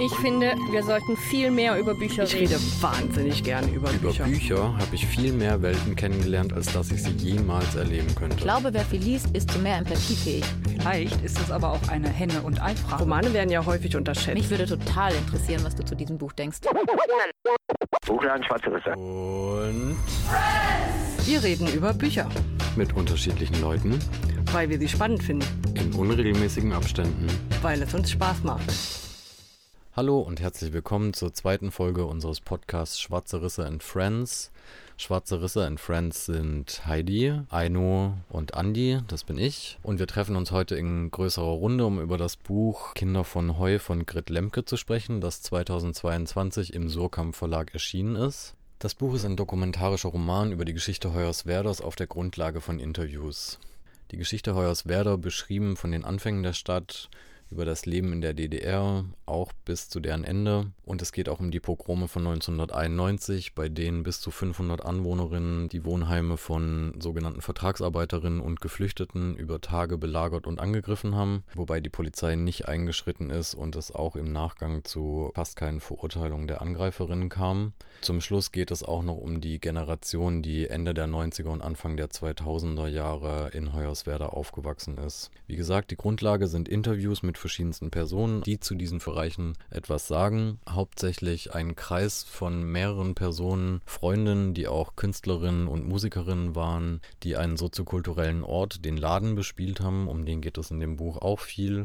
Ich finde, wir sollten viel mehr über Bücher Ich reden. rede wahnsinnig gerne über, Über Bücher. Bücher, habe ich viel mehr Welten kennengelernt, als dass ich sie jemals erleben könnte. Ich glaube, wer viel liest, ist zu mehr empathiefähig. Vielleicht ist es aber auch eine Henne- und Ei-Frage. Romane werden ja häufig unterschätzt. Mich würde total interessieren, was du zu diesem Buch denkst. Buchladen Schwarze Risse. Und wir reden über Bücher, mit unterschiedlichen Leuten weil wir sie spannend finden, in unregelmäßigen Abständen. weil es uns Spaß macht. Hallo und herzlich willkommen zur zweiten Folge unseres Podcasts Schwarze Risse and Friends. Schwarze Risse and Friends sind Heidi, Aino und Andi, das bin ich. Und wir treffen uns heute in größerer Runde, um über das Buch Kinder von Heu von Grit Lemke zu sprechen, das 2022 im Surkamp Verlag erschienen ist. Das Buch ist ein dokumentarischer Roman über die Geschichte Hoyerswerders auf der Grundlage von Interviews. Die Geschichte Hoyerswerda beschrieben von den Anfängen der Stadt über das Leben in der DDR, auch bis zu deren Ende. Und es geht auch um die Pogrome von 1991, bei denen bis zu 500 Anwohnerinnen die Wohnheime von sogenannten Vertragsarbeiterinnen und Geflüchteten über Tage belagert und angegriffen haben, wobei die Polizei nicht eingeschritten ist und es auch im Nachgang zu fast keinen Verurteilungen der Angreiferinnen kam. Zum Schluss geht es auch noch um die Generation, die Ende der 90er und Anfang der 2000er Jahre in Hoyerswerda aufgewachsen ist. Wie gesagt, die Grundlage sind Interviews mit verschiedensten Personen, die zu diesen Bereichen etwas sagen. Hauptsächlich ein Kreis von mehreren Personen, Freundinnen, die auch Künstlerinnen und Musikerinnen waren, die einen soziokulturellen Ort, den Laden bespielt haben. Um den geht es in dem Buch auch viel.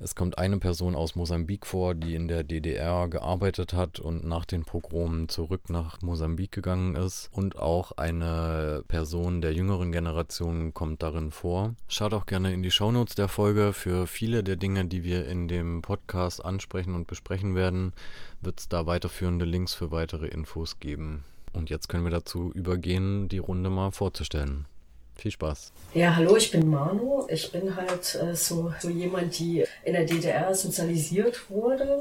Es kommt eine Person aus Mosambik vor, die in der DDR gearbeitet hat und nach den Pogromen zurück nach Mosambik gegangen ist. Und auch eine Person der jüngeren Generation kommt darin vor. Schaut auch gerne in die Shownotes der Folge. Für viele der Dinge, die wir in dem Podcast ansprechen und besprechen werden, wird es da weiterführende Links für weitere Infos geben. Und jetzt können wir dazu übergehen, die Runde mal vorzustellen. Viel Spaß. Ja, hallo, ich bin Manu. Ich bin halt äh, so, so jemand, die in der DDR sozialisiert wurde.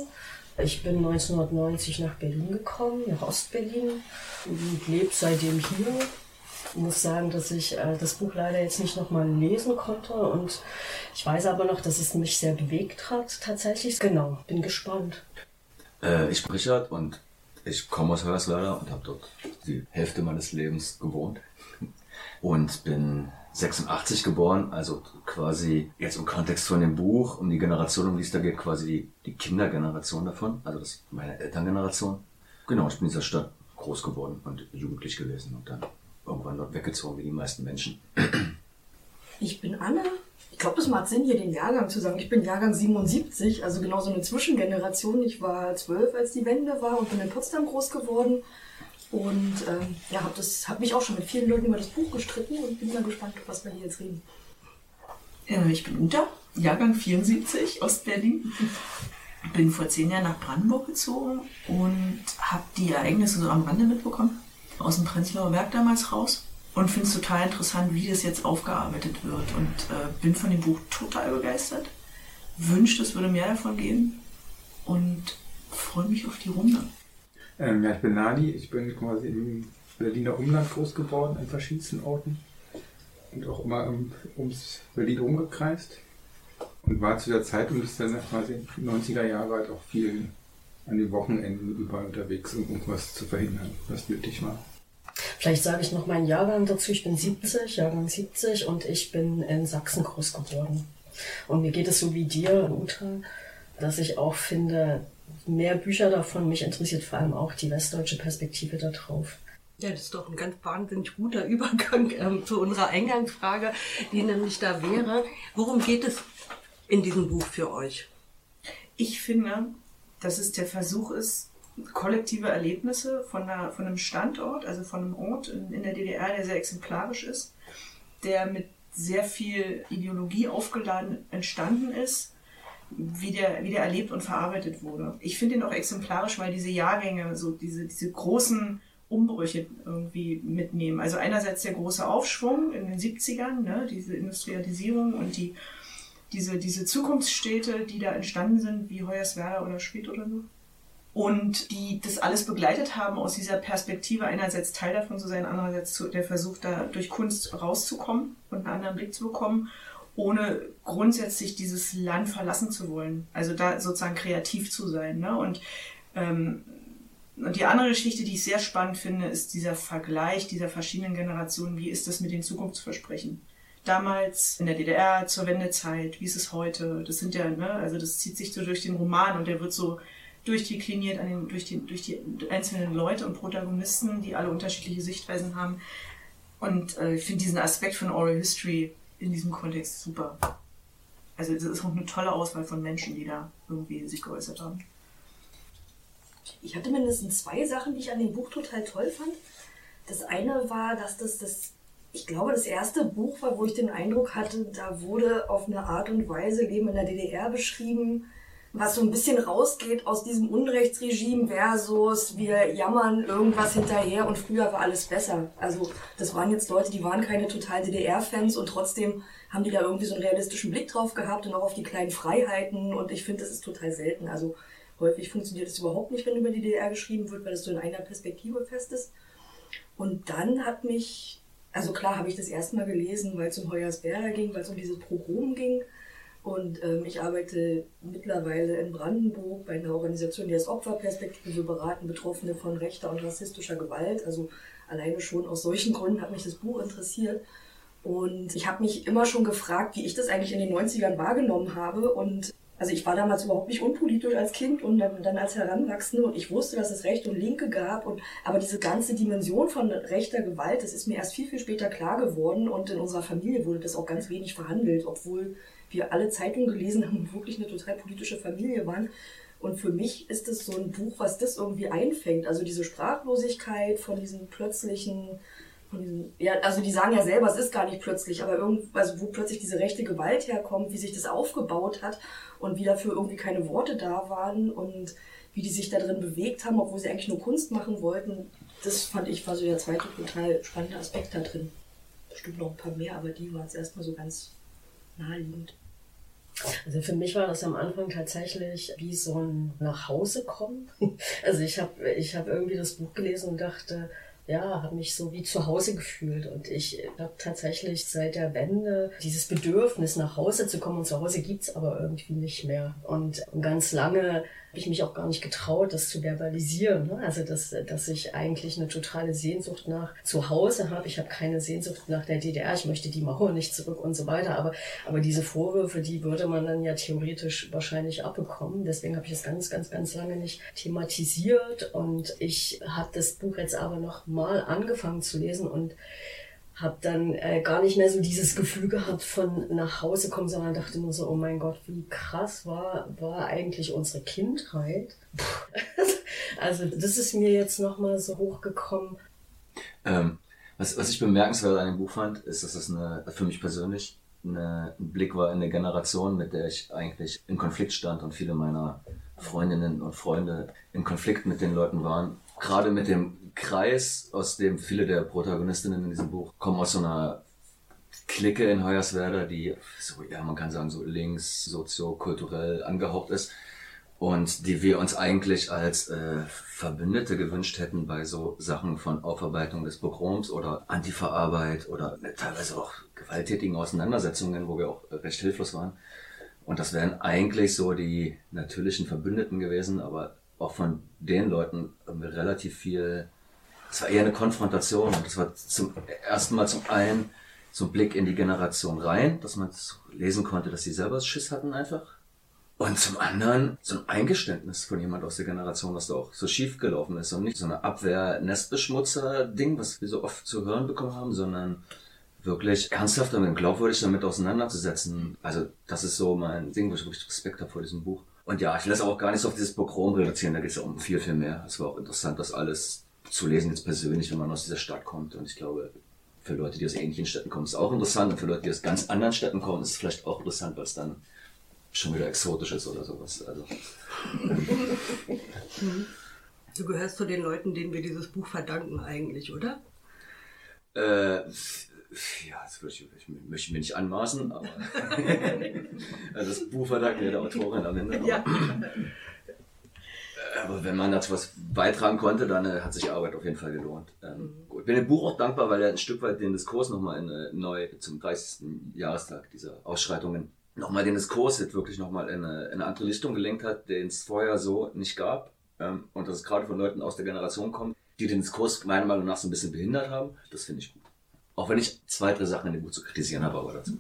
Ich bin 1990 nach Berlin gekommen, nach Ostberlin und lebe seitdem hier. Ich muss sagen, dass ich äh, das Buch leider jetzt nicht nochmal lesen konnte und ich weiß aber noch, dass es mich sehr bewegt hat tatsächlich. Genau, bin gespannt. Äh, ich bin Richard und ich komme aus Hoyerswerda und habe dort die Hälfte meines Lebens gewohnt und bin 86 geboren, also quasi jetzt im Kontext von dem Buch, um die Generation, um die es da geht, quasi die, die Kindergeneration davon, also das meine Elterngeneration. Genau, ich bin in dieser Stadt groß geworden und jugendlich gewesen und dann irgendwann dort weggezogen, wie die meisten Menschen. Ich bin Anne. Ich glaube, es macht Sinn, hier den Jahrgang zu sagen. Ich bin Jahrgang 77, also genau so eine Zwischengeneration. Ich war zwölf, als die Wende war und bin in Potsdam groß geworden. Und ähm, ja, habe hab mich auch schon mit vielen Leuten über das Buch gestritten und bin mal gespannt, was wir hier jetzt reden. Äh, Ich bin Uta, Jahrgang 74, Ostberlin. Bin vor zehn Jahren nach Brandenburg gezogen und habe die Ereignisse so am Rande mitbekommen. Aus dem Prenzlauer Berg damals raus. Und finde es total interessant, wie das jetzt aufgearbeitet wird. Und äh, bin von dem Buch total begeistert. Wünschte, es würde mehr davon geben. Und freue mich auf die Runde. Ähm, ja, ich bin Nani. Ich bin quasi im Berliner Umland groß geworden, an verschiedensten Orten. Und auch immer um, ums Berlin rumgekreist. Und war zu der Zeit, um bis dann quasi 90er Jahre halt auch viel an den Wochenenden überall unterwegs, um irgendwas zu verhindern, was nötig war. Vielleicht sage ich noch meinen Jahrgang dazu. Ich bin 70, Jahrgang 70 und ich bin in Sachsen groß geworden. Und mir geht es so wie dir, Uta, dass ich auch finde, mehr Bücher davon, mich interessiert vor allem auch die westdeutsche Perspektive darauf. Ja, das ist doch ein ganz wahnsinnig guter Übergang ähm, zu unserer Eingangsfrage, die nämlich da wäre, worum geht es in diesem Buch für euch? Ich finde, dass es der Versuch ist, kollektive Erlebnisse von, einer, von einem Standort, also von einem Ort in, in der DDR, der sehr exemplarisch ist, der mit sehr viel Ideologie aufgeladen entstanden ist, wie der, wie der erlebt und verarbeitet wurde. Ich finde ihn auch exemplarisch, weil diese Jahrgänge, so diese, diese großen Umbrüche irgendwie mitnehmen. Also einerseits der große Aufschwung in den 70ern, ne, diese Industrialisierung und die, diese, diese Zukunftsstädte, die da entstanden sind, wie Hoyerswerda oder Schwedt oder so. und die das alles begleitet haben aus dieser Perspektive, einerseits Teil davon zu sein, andererseits zu, der Versuch, da durch Kunst rauszukommen und einen anderen Blick zu bekommen, ohne grundsätzlich dieses Land verlassen zu wollen. Also da sozusagen kreativ zu sein. Ne? Und, ähm, und die andere Geschichte, die ich sehr spannend finde, ist dieser Vergleich dieser verschiedenen Generationen. Wie ist das mit den Zukunftsversprechen? damals in der DDR zur Wendezeit, wie ist es heute? Das sind ja, ne, also das zieht sich so durch den Roman und der wird so durchdekliniert an den, durch, die, durch die einzelnen Leute und Protagonisten, die alle unterschiedliche Sichtweisen haben. Und äh, ich finde diesen Aspekt von Oral History in diesem Kontext super. Also das ist auch eine tolle Auswahl von Menschen, die da irgendwie sich geäußert haben. Ich hatte mindestens zwei Sachen, die ich an dem Buch total toll fand. Das eine war, dass das das, ich glaube, das erste Buch war, wo ich den Eindruck hatte, da wurde auf eine Art und Weise Leben in der DDR beschrieben, was so ein bisschen rausgeht aus diesem Unrechtsregime versus wir jammern irgendwas hinterher und früher war alles besser. Also das waren jetzt Leute, die waren keine total DDR-Fans und trotzdem haben die da irgendwie so einen realistischen Blick drauf gehabt und auch auf die kleinen Freiheiten und ich finde, das ist total selten. Also häufig funktioniert es überhaupt nicht, wenn über die DDR geschrieben wird, weil das so in einer Perspektive fest ist. Und dann hat mich, also klar habe ich das erstmal gelesen, weil es um Hoyerswerda ging, weil es um dieses Pogrom ging. Und ähm, ich arbeite mittlerweile in Brandenburg bei einer Organisation, die als Opferperspektive beraten Betroffene von rechter und rassistischer Gewalt. Also alleine schon aus solchen Gründen hat mich das Buch interessiert. Und ich habe mich immer schon gefragt, wie ich das eigentlich in den 90ern wahrgenommen habe. Und also ich war damals überhaupt nicht unpolitisch als Kind und dann, dann als Heranwachsende und ich wusste, dass es Rechte und Linke gab. Und, aber diese ganze Dimension von rechter Gewalt, das ist mir erst viel, viel später klar geworden. Und in unserer Familie wurde das auch ganz wenig verhandelt, obwohl wir alle Zeitungen gelesen haben und wirklich eine total politische Familie waren. Und für mich ist es so ein Buch, was das irgendwie einfängt. Also diese Sprachlosigkeit von diesen plötzlichen, von diesen, ja, also die sagen ja selber, es ist gar nicht plötzlich, aber irgend, also wo plötzlich diese rechte Gewalt herkommt, wie sich das aufgebaut hat und wie dafür irgendwie keine Worte da waren und wie die sich da drin bewegt haben, obwohl sie eigentlich nur Kunst machen wollten. Das fand ich war so der zweite total spannende Aspekt da drin. Bestimmt noch ein paar mehr, aber die waren jetzt erstmal so ganz naheliegend. Also für mich war das am Anfang tatsächlich wie so ein Nachhausekommen. Also ich habe ich hab irgendwie das Buch gelesen und dachte, ja, habe mich so wie zu Hause gefühlt. Und ich habe tatsächlich seit der Wende dieses Bedürfnis, nach Hause zu kommen. Und zu Hause gibt's aber irgendwie nicht mehr. Und ganz lange habe ich mich auch gar nicht getraut, das zu verbalisieren. Ne? Also, dass, dass ich eigentlich eine totale Sehnsucht nach Zuhause habe. Ich habe keine Sehnsucht nach der DDR. Ich möchte die Mauer nicht zurück und so weiter. Aber, aber diese Vorwürfe, die würde man dann ja theoretisch wahrscheinlich abbekommen. Deswegen habe ich es ganz, ganz, ganz lange nicht thematisiert. Und ich habe das Buch jetzt aber noch mal angefangen zu lesen und habe dann äh, gar nicht mehr so dieses Gefühl gehabt von nach Hause kommen, sondern dachte nur so, oh mein Gott, wie krass war, war eigentlich unsere Kindheit. also das ist mir jetzt nochmal so hochgekommen. Ähm, was, was ich bemerkenswert an dem Buch fand, ist, dass es eine, für mich persönlich eine, ein Blick war in eine Generation, mit der ich eigentlich in Konflikt stand und viele meiner Freundinnen und Freunde in Konflikt mit den Leuten waren. Gerade mit dem Kreis, aus dem viele der Protagonistinnen in diesem Buch kommen aus so einer Clique in Hoyerswerda, die so, ja, man kann sagen, so links, soziokulturell angehaucht ist und die wir uns eigentlich als äh, Verbündete gewünscht hätten bei so Sachen von Aufarbeitung des Pogroms oder Antifa-Arbeit oder teilweise auch gewalttätigen Auseinandersetzungen, wo wir auch recht hilflos waren. Und das wären eigentlich so die natürlichen Verbündeten gewesen, aber auch von den Leuten relativ viel es war eher eine Konfrontation und das war zum ersten Mal zum einen so ein Blick in die Generation rein, dass man lesen konnte, dass sie selber Schiss hatten einfach. Und zum anderen so ein Eingeständnis von jemand aus der Generation, was da auch so schief gelaufen ist und nicht so eine Abwehr-Nestbeschmutzer-Ding, was wir so oft zu hören bekommen haben, sondern wirklich ernsthaft und glaubwürdig damit auseinanderzusetzen. Also das ist so mein Ding, wo ich wirklich Respekt habe vor diesem Buch. Und ja, ich will das auch gar nicht so auf dieses Pogrom reduzieren, da geht es ja um viel, viel mehr. Es war auch interessant, das alles zu lesen jetzt persönlich, wenn man aus dieser Stadt kommt. Und ich glaube, für Leute, die aus ähnlichen Städten kommen, ist es auch interessant. Und für Leute, die aus ganz anderen Städten kommen, ist es vielleicht auch interessant, weil es dann schon wieder exotisch ist oder sowas. Also. Du gehörst zu den Leuten, denen wir dieses Buch verdanken eigentlich, oder? Äh, ja, das würde ich, ich möchte mir nicht anmaßen, aber also das Buch verdanken wir der Autorin am Ende. Aber, Ja. Aber wenn man dazu was beitragen konnte, dann äh, hat sich die Arbeit auf jeden Fall gelohnt. Ähm, gut. Ich bin dem Buch auch dankbar, weil er ein Stück weit den Diskurs nochmal in, äh, neu zum 30. Jahrestag dieser Ausschreitungen nochmal den Diskurs jetzt wirklich nochmal in eine, in eine andere Richtung gelenkt hat, den es vorher so nicht gab. Ähm, und dass es gerade von Leuten aus der Generation kommt, die den Diskurs meiner Meinung nach so ein bisschen behindert haben. Das finde ich gut. Auch wenn ich zwei, drei Sachen in dem Buch zu kritisieren habe, aber dazu.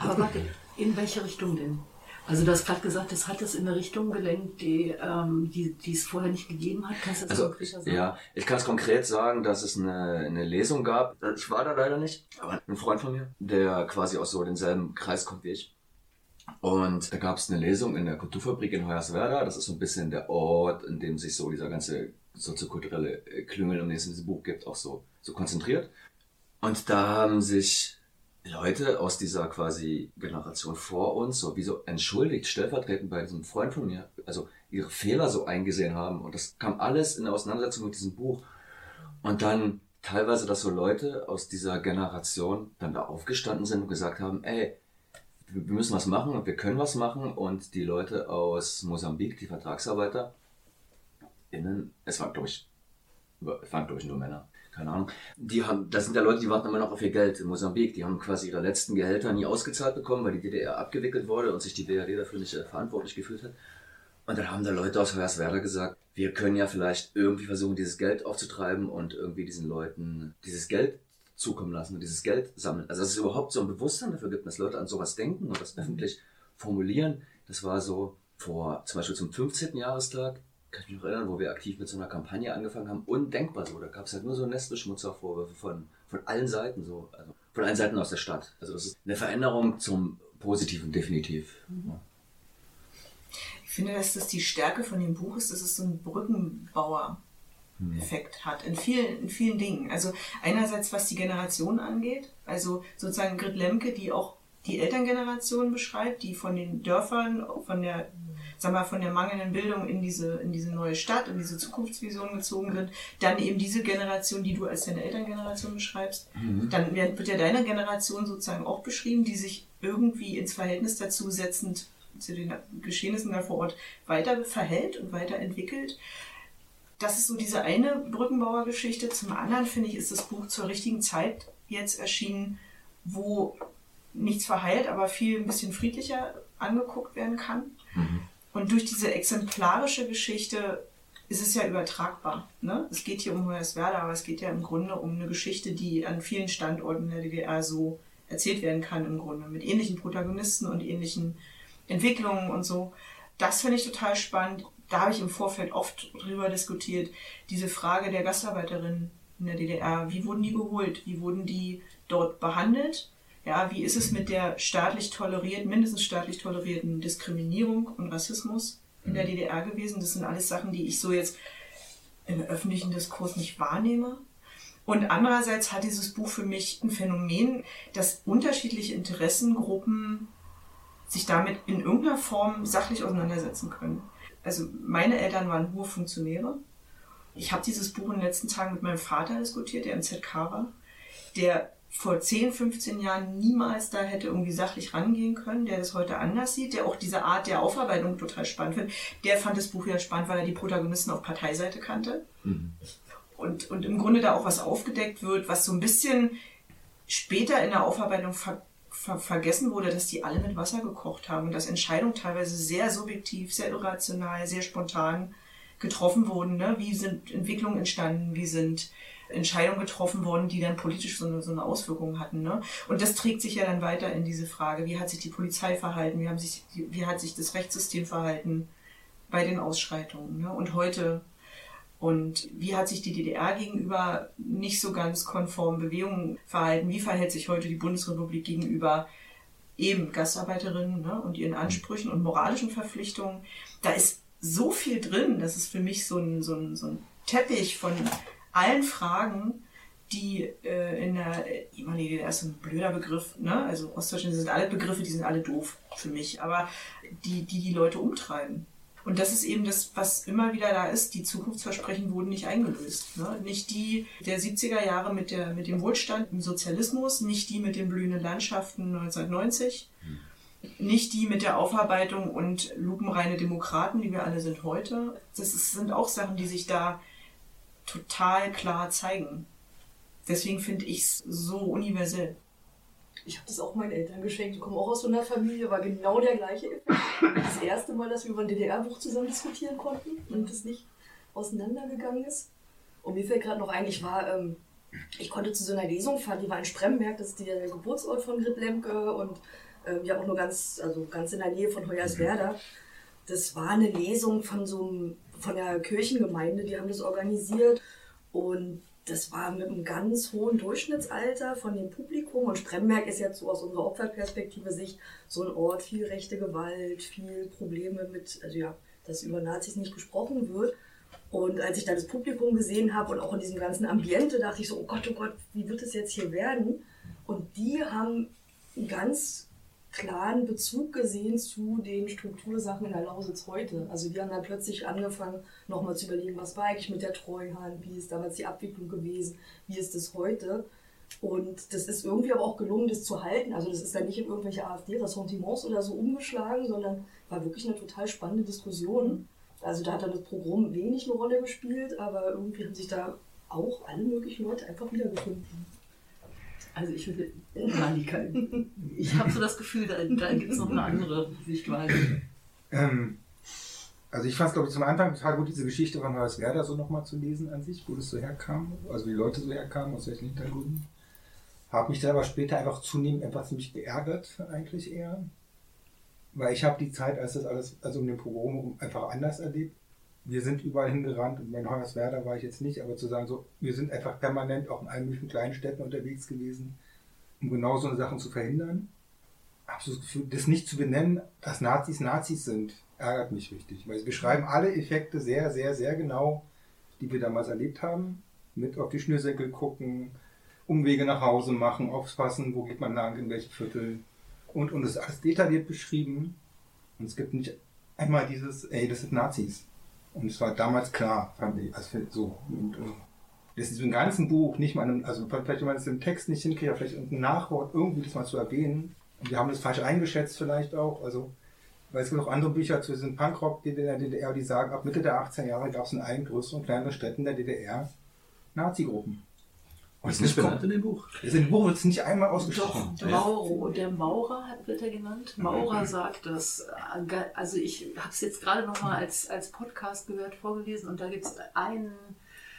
Aber warte, in welche Richtung denn? Also du hast gerade gesagt, das hat es in eine Richtung gelenkt, die, ähm, die, die es vorher nicht gegeben hat. Kannst du das Also, konkreter sagen? ja, ich kann es konkret sagen, dass es eine, eine Lesung gab. Ich war da leider nicht, aber ein Freund von mir, der quasi aus so denselben Kreis kommt wie ich. Und da gab es eine Lesung in der Kulturfabrik in Hoyerswerda. Das ist so ein bisschen der Ort, in dem sich so dieser ganze soziokulturelle Klüngel, um den es in diesem Buch gibt, auch so, so konzentriert. Und da haben sich Leute aus dieser quasi Generation vor uns so wie so entschuldigt, stellvertretend bei diesem Freund von mir, also ihre Fehler so eingesehen haben. Und das kam alles in der Auseinandersetzung mit diesem Buch. Und dann teilweise, dass so Leute aus dieser Generation dann da aufgestanden sind und gesagt haben, ey, wir wir müssen was machen und wir können was machen. Und die Leute aus Mosambik, die Vertragsarbeiter, innen, es waren, glaube ich, es waren, glaube ich, nur Männer, keine Ahnung. Die haben, das sind ja Leute, die warten immer noch auf ihr Geld in Mosambik. Die haben quasi ihre letzten Gehälter nie ausgezahlt bekommen, weil die DDR abgewickelt wurde und sich die BRD dafür nicht äh, verantwortlich gefühlt hat. Und dann haben da Leute aus Hoyerswerda gesagt, wir können ja vielleicht irgendwie versuchen, dieses Geld aufzutreiben und irgendwie diesen Leuten dieses Geld zukommen lassen und dieses Geld sammeln. Also dass es überhaupt so ein Bewusstsein dafür gibt, dass Leute an sowas denken und das öffentlich formulieren. Das war so vor, zum Beispiel zum 15. Jahrestag, kann ich mich noch erinnern, wo wir aktiv mit so einer Kampagne angefangen haben, undenkbar so. Da gab es halt nur so Nestbeschmutzervorwürfe von, von allen Seiten so, also von allen Seiten aus der Stadt. Also das ist eine Veränderung zum Positiven definitiv. Ja. Ich finde, dass das die Stärke von dem Buch ist, dass es so einen Brückenbauer-Effekt hat in vielen, in vielen Dingen. Also einerseits, was die Generation angeht, also sozusagen Grit Lemke, die auch die Elterngeneration beschreibt, die von den Dörfern, von der, sag mal, von der mangelnden Bildung in diese, in diese neue Stadt, in diese Zukunftsvision gezogen wird. Dann eben diese Generation, die du als deine Elterngeneration beschreibst. Mhm. Dann wird ja deine Generation sozusagen auch beschrieben, die sich irgendwie ins Verhältnis dazu setzend zu den Geschehnissen da vor Ort weiter verhält und weiterentwickelt. Das ist so diese eine Brückenbauergeschichte. Zum anderen finde ich, ist das Buch zur richtigen Zeit jetzt erschienen, wo nichts verheilt, aber viel ein bisschen friedlicher angeguckt werden kann. Und durch diese exemplarische Geschichte ist es ja übertragbar. Ne? Es geht hier um Hoyerswerda, aber es geht ja im Grunde um eine Geschichte, die an vielen Standorten der DDR so erzählt werden kann im Grunde, mit ähnlichen Protagonisten und ähnlichen Entwicklungen und so. Das finde ich total spannend. Da habe ich im Vorfeld oft drüber diskutiert. Diese Frage der Gastarbeiterinnen in der DDR. Wie wurden die geholt? Wie wurden die dort behandelt? Ja, wie ist es mit der staatlich tolerierten, mindestens staatlich tolerierten Diskriminierung und Rassismus in der DDR gewesen? Das sind alles Sachen, die ich so jetzt im öffentlichen Diskurs nicht wahrnehme. Und andererseits hat dieses Buch für mich ein Phänomen, dass unterschiedliche Interessengruppen sich damit in irgendeiner Form sachlich auseinandersetzen können. Also meine Eltern waren hohe Funktionäre. Ich habe dieses Buch in den letzten Tagen mit meinem Vater diskutiert, der im ZK war, der vor 10, 15 Jahren niemals da hätte irgendwie sachlich rangehen können, der das heute anders sieht, der auch diese Art der Aufarbeitung total spannend findet. Der fand das Buch ja spannend, weil er die Protagonisten auf Parteiseite kannte. Und, und im Grunde da auch was aufgedeckt wird, was so ein bisschen später in der Aufarbeitung ver ver vergessen wurde, dass die alle mit Wasser gekocht haben und dass Entscheidungen teilweise sehr subjektiv, sehr irrational, sehr spontan getroffen wurden. Ne? Wie sind Entwicklungen entstanden? Wie sind Entscheidungen getroffen worden, die dann politisch so eine, so eine Auswirkung hatten? Ne? Und das trägt sich ja dann weiter in diese Frage, wie hat sich die Polizei verhalten? Wie, haben sich, wie hat sich das Rechtssystem verhalten bei den Ausschreitungen? Ne? Und heute und wie hat sich die DDR gegenüber nicht so ganz konformen Bewegungen verhalten? Wie verhält sich heute die Bundesrepublik gegenüber eben Gastarbeiterinnen ne, und ihren Ansprüchen und moralischen Verpflichtungen? Da ist so viel drin, das ist für mich so ein, so ein, so ein Teppich von allen Fragen, die äh, in der, ich meine, die DDR ist ein blöder Begriff, ne? Also Ostdeutschland sind alle Begriffe, die sind alle doof für mich, aber die, die die Leute umtreiben. Und das ist eben das, was immer wieder da ist. Die Zukunftsversprechen wurden nicht eingelöst. Ne? Nicht die der 70er Jahre mit, der, mit dem Wohlstand im Sozialismus, nicht die mit den blühenden Landschaften 1990. nicht die mit der Aufarbeitung und lupenreine Demokraten, die wir alle sind heute. Das ist, sind auch Sachen, die sich da total klar zeigen. Deswegen finde ich es so universell. Ich habe das auch meinen Eltern geschenkt. Die kommen auch aus so einer Familie, war genau der gleiche. Das erste Mal, dass wir über ein DDR-Buch zusammen diskutieren konnten und das nicht auseinandergegangen ist. Und mir fällt gerade noch ein, ich war, ähm, ich konnte zu so einer Lesung fahren, die war in Spremberg, das ist der Geburtsort von Grit Lemke und ähm, ja auch nur ganz, also ganz in der Nähe von Hoyerswerda. Das war eine Lesung von so einem, von der Kirchengemeinde, die haben das organisiert und das war mit einem ganz hohen Durchschnittsalter von dem Publikum und Spremberg ist jetzt so aus unserer Opferperspektive Sicht so ein Ort, viel rechte Gewalt, viel Probleme mit, also ja, dass über Nazis nicht gesprochen wird. Und als ich da das Publikum gesehen habe und auch in diesem ganzen Ambiente, dachte ich so, oh Gott, oh Gott, wie wird es jetzt hier werden? Und die haben ganz klaren Bezug gesehen zu den Struktursachen in der Lausitz heute. Also die haben dann plötzlich angefangen, nochmal zu überlegen, was war eigentlich mit der Treuhand, wie ist damals die Abwicklung gewesen, wie ist es heute? Und das ist irgendwie aber auch gelungen, das zu halten. Also das ist dann nicht in irgendwelche AfD-Ressentiments oder so umgeschlagen, sondern war wirklich eine total spannende Diskussion. Also da hat dann das Programm wenig eine Rolle gespielt, aber irgendwie haben sich da auch alle möglichen Leute einfach wiedergefunden. Also ich würde, Malika, ich habe so das Gefühl, da, da gibt es noch eine andere Sichtweise. Ähm, also ich fand es, glaube ich, zum Anfang total gut, diese Geschichte von Hoyerswerda so nochmal zu lesen an sich, wo das so herkam, also wie Leute so herkamen, aus welchen Hintergründen. Habe mich aber später einfach zunehmend etwas ziemlich geärgert, eigentlich eher. Weil ich habe die Zeit, als das alles, also um den Pogrom einfach anders erlebt. Wir sind überall hingerannt und bei Hoyerswerda war ich jetzt nicht, aber zu sagen so, wir sind einfach permanent auch in allen möglichen kleinen Städten unterwegs gewesen, um genau so eine Sachen zu verhindern. Das Gefühl, das nicht zu benennen, dass Nazis Nazis sind, ärgert mich richtig. Weil sie beschreiben alle Effekte sehr, sehr, sehr genau, die wir damals erlebt haben. Mit auf die Schnürsenkel gucken, Umwege nach Hause machen, aufpassen, wo geht man lang, in welche Viertel. Und, und es ist alles detailliert beschrieben. Und es gibt nicht einmal dieses, ey, das sind Nazis. Und es war damals klar, fand ich. Also so. Und, und das ist im ganzen Buch nicht mal, also vielleicht wenn man es im Text nicht hinkriegt, vielleicht irgendein Nachwort irgendwie das mal zu erwähnen. Und wir haben das falsch eingeschätzt vielleicht auch. Also, weil es gibt auch andere Bücher zu diesem Punkrock in der DDR, die sagen, ab Mitte der 18 Jahre gab es in allen größeren und kleineren Städten der DDR Nazi-Gruppen. Und ist nicht benannt in dem Buch? In dem Buch wird es nicht einmal ausgesprochen. Doch, Mauro, der Maurer hat, wird er genannt. Maurer sagt das. Also ich habe es jetzt gerade nochmal als, als Podcast gehört, vorgelesen und da gibt es einen,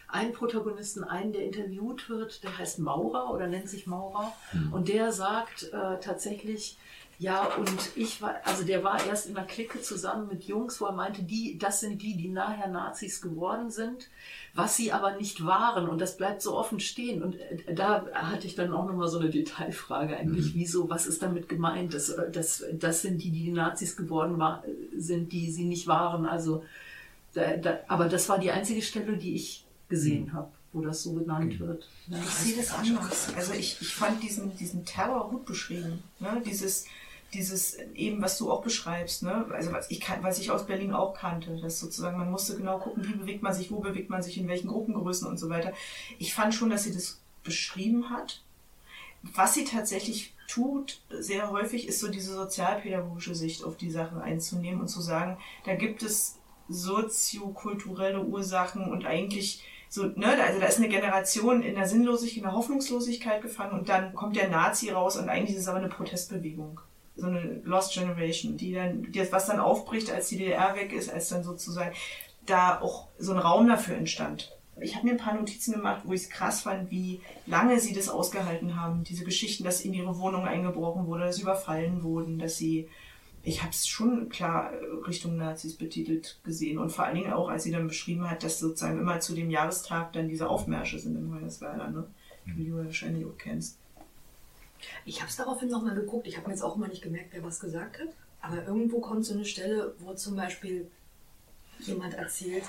einen Protagonisten, einen, der interviewt wird, der heißt Maurer oder nennt sich Maurer mhm. und der sagt äh, tatsächlich, ja, und ich war, also der war erst in einer Clique zusammen mit Jungs, wo er meinte, die, das sind die, die nachher Nazis geworden sind, was sie aber nicht waren. Und das bleibt so offen stehen. Und äh, da hatte ich dann auch nochmal so eine Detailfrage eigentlich, mhm. wieso, was ist damit gemeint? Das, äh, das, das sind die, die, die Nazis geworden war, sind, die sie nicht waren. Also, da, da, aber das war die einzige Stelle, die ich gesehen mhm. habe wo das so genannt wird. Ja, ich sehe das anders. Also ich, ich fand diesen, diesen Terror gut beschrieben. Ne? Dieses, dieses eben, was du auch beschreibst, ne? also was ich, was ich aus Berlin auch kannte, dass sozusagen man musste genau gucken, wie bewegt man sich, wo bewegt man sich, in welchen Gruppengrößen und so weiter. Ich fand schon, dass sie das beschrieben hat. Was sie tatsächlich tut, sehr häufig, ist so diese sozialpädagogische Sicht auf die Sachen einzunehmen und zu sagen, da gibt es soziokulturelle Ursachen und eigentlich so, ne, also da ist eine Generation in der Sinnlosigkeit, in der Hoffnungslosigkeit gefangen und dann kommt der Nazi raus und eigentlich ist es aber eine Protestbewegung so eine Lost Generation, die dann, die, was dann aufbricht, als die DDR weg ist, als dann sozusagen da auch so ein Raum dafür entstand. Ich habe mir ein paar Notizen gemacht, wo ich es krass fand, wie lange sie das ausgehalten haben. Diese Geschichten, dass in ihre Wohnung eingebrochen wurde, dass sie überfallen wurden, dass sie. Ich habe es schon klar Richtung Nazis betitelt gesehen. Und vor allen Dingen auch, als sie dann beschrieben hat, dass sozusagen immer zu dem Jahrestag dann diese Aufmärsche sind in Hoyerswerda, ne? Wie du wahrscheinlich auch kennst. Ich habe es daraufhin nochmal geguckt. Ich habe mir jetzt auch mal nicht gemerkt, wer was gesagt hat. Aber irgendwo kommt so eine Stelle, wo zum Beispiel jemand erzählt,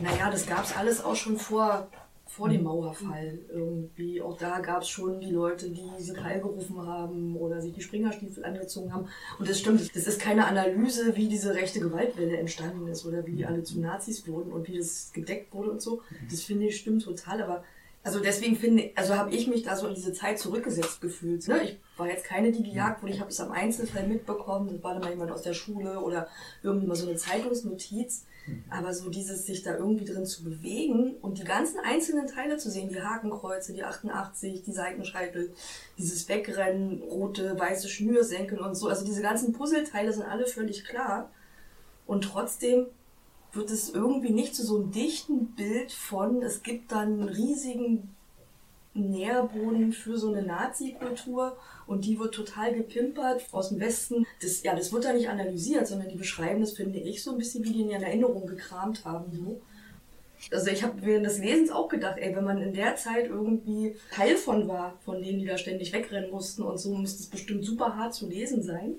naja, das gab es alles auch schon vor, vor dem Mauerfall. Irgendwie, auch da gab es schon die Leute, die sie Heil gerufen haben oder sich die Springerstiefel angezogen haben. Und das stimmt, das ist keine Analyse, wie diese rechte Gewaltwelle entstanden ist oder wie die alle zu Nazis wurden und wie das gedeckt wurde und so. Das finde ich stimmt total, aber Also deswegen finde, also habe ich mich da so in diese Zeit zurückgesetzt gefühlt. Ne? Ich war jetzt keine, die gejagt wurde. Ich habe es am Einzelfall mitbekommen. Das war dann mal jemand aus der Schule oder irgendwie mal so eine Zeitungsnotiz. Aber so dieses sich da irgendwie drin zu bewegen und die ganzen einzelnen Teile zu sehen, die Hakenkreuze, die 88, die Seitenscheitel, dieses Wegrennen, rote, weiße Schnürsenkel und so. Also diese ganzen Puzzleteile sind alle völlig klar. Und trotzdem wird es irgendwie nicht zu so einem dichten Bild von, es gibt dann einen riesigen Nährboden für so eine Nazi-Kultur und die wird total gepimpert aus dem Westen. Das, ja, das wird da nicht analysiert, sondern die beschreiben das, finde ich, so ein bisschen, wie die in ihren Erinnerungen gekramt haben. So. Also ich habe während des Lesens auch gedacht, ey, wenn man in der Zeit irgendwie Teil von war, von denen, die da ständig wegrennen mussten und so, müsste es bestimmt super hart zu lesen sein.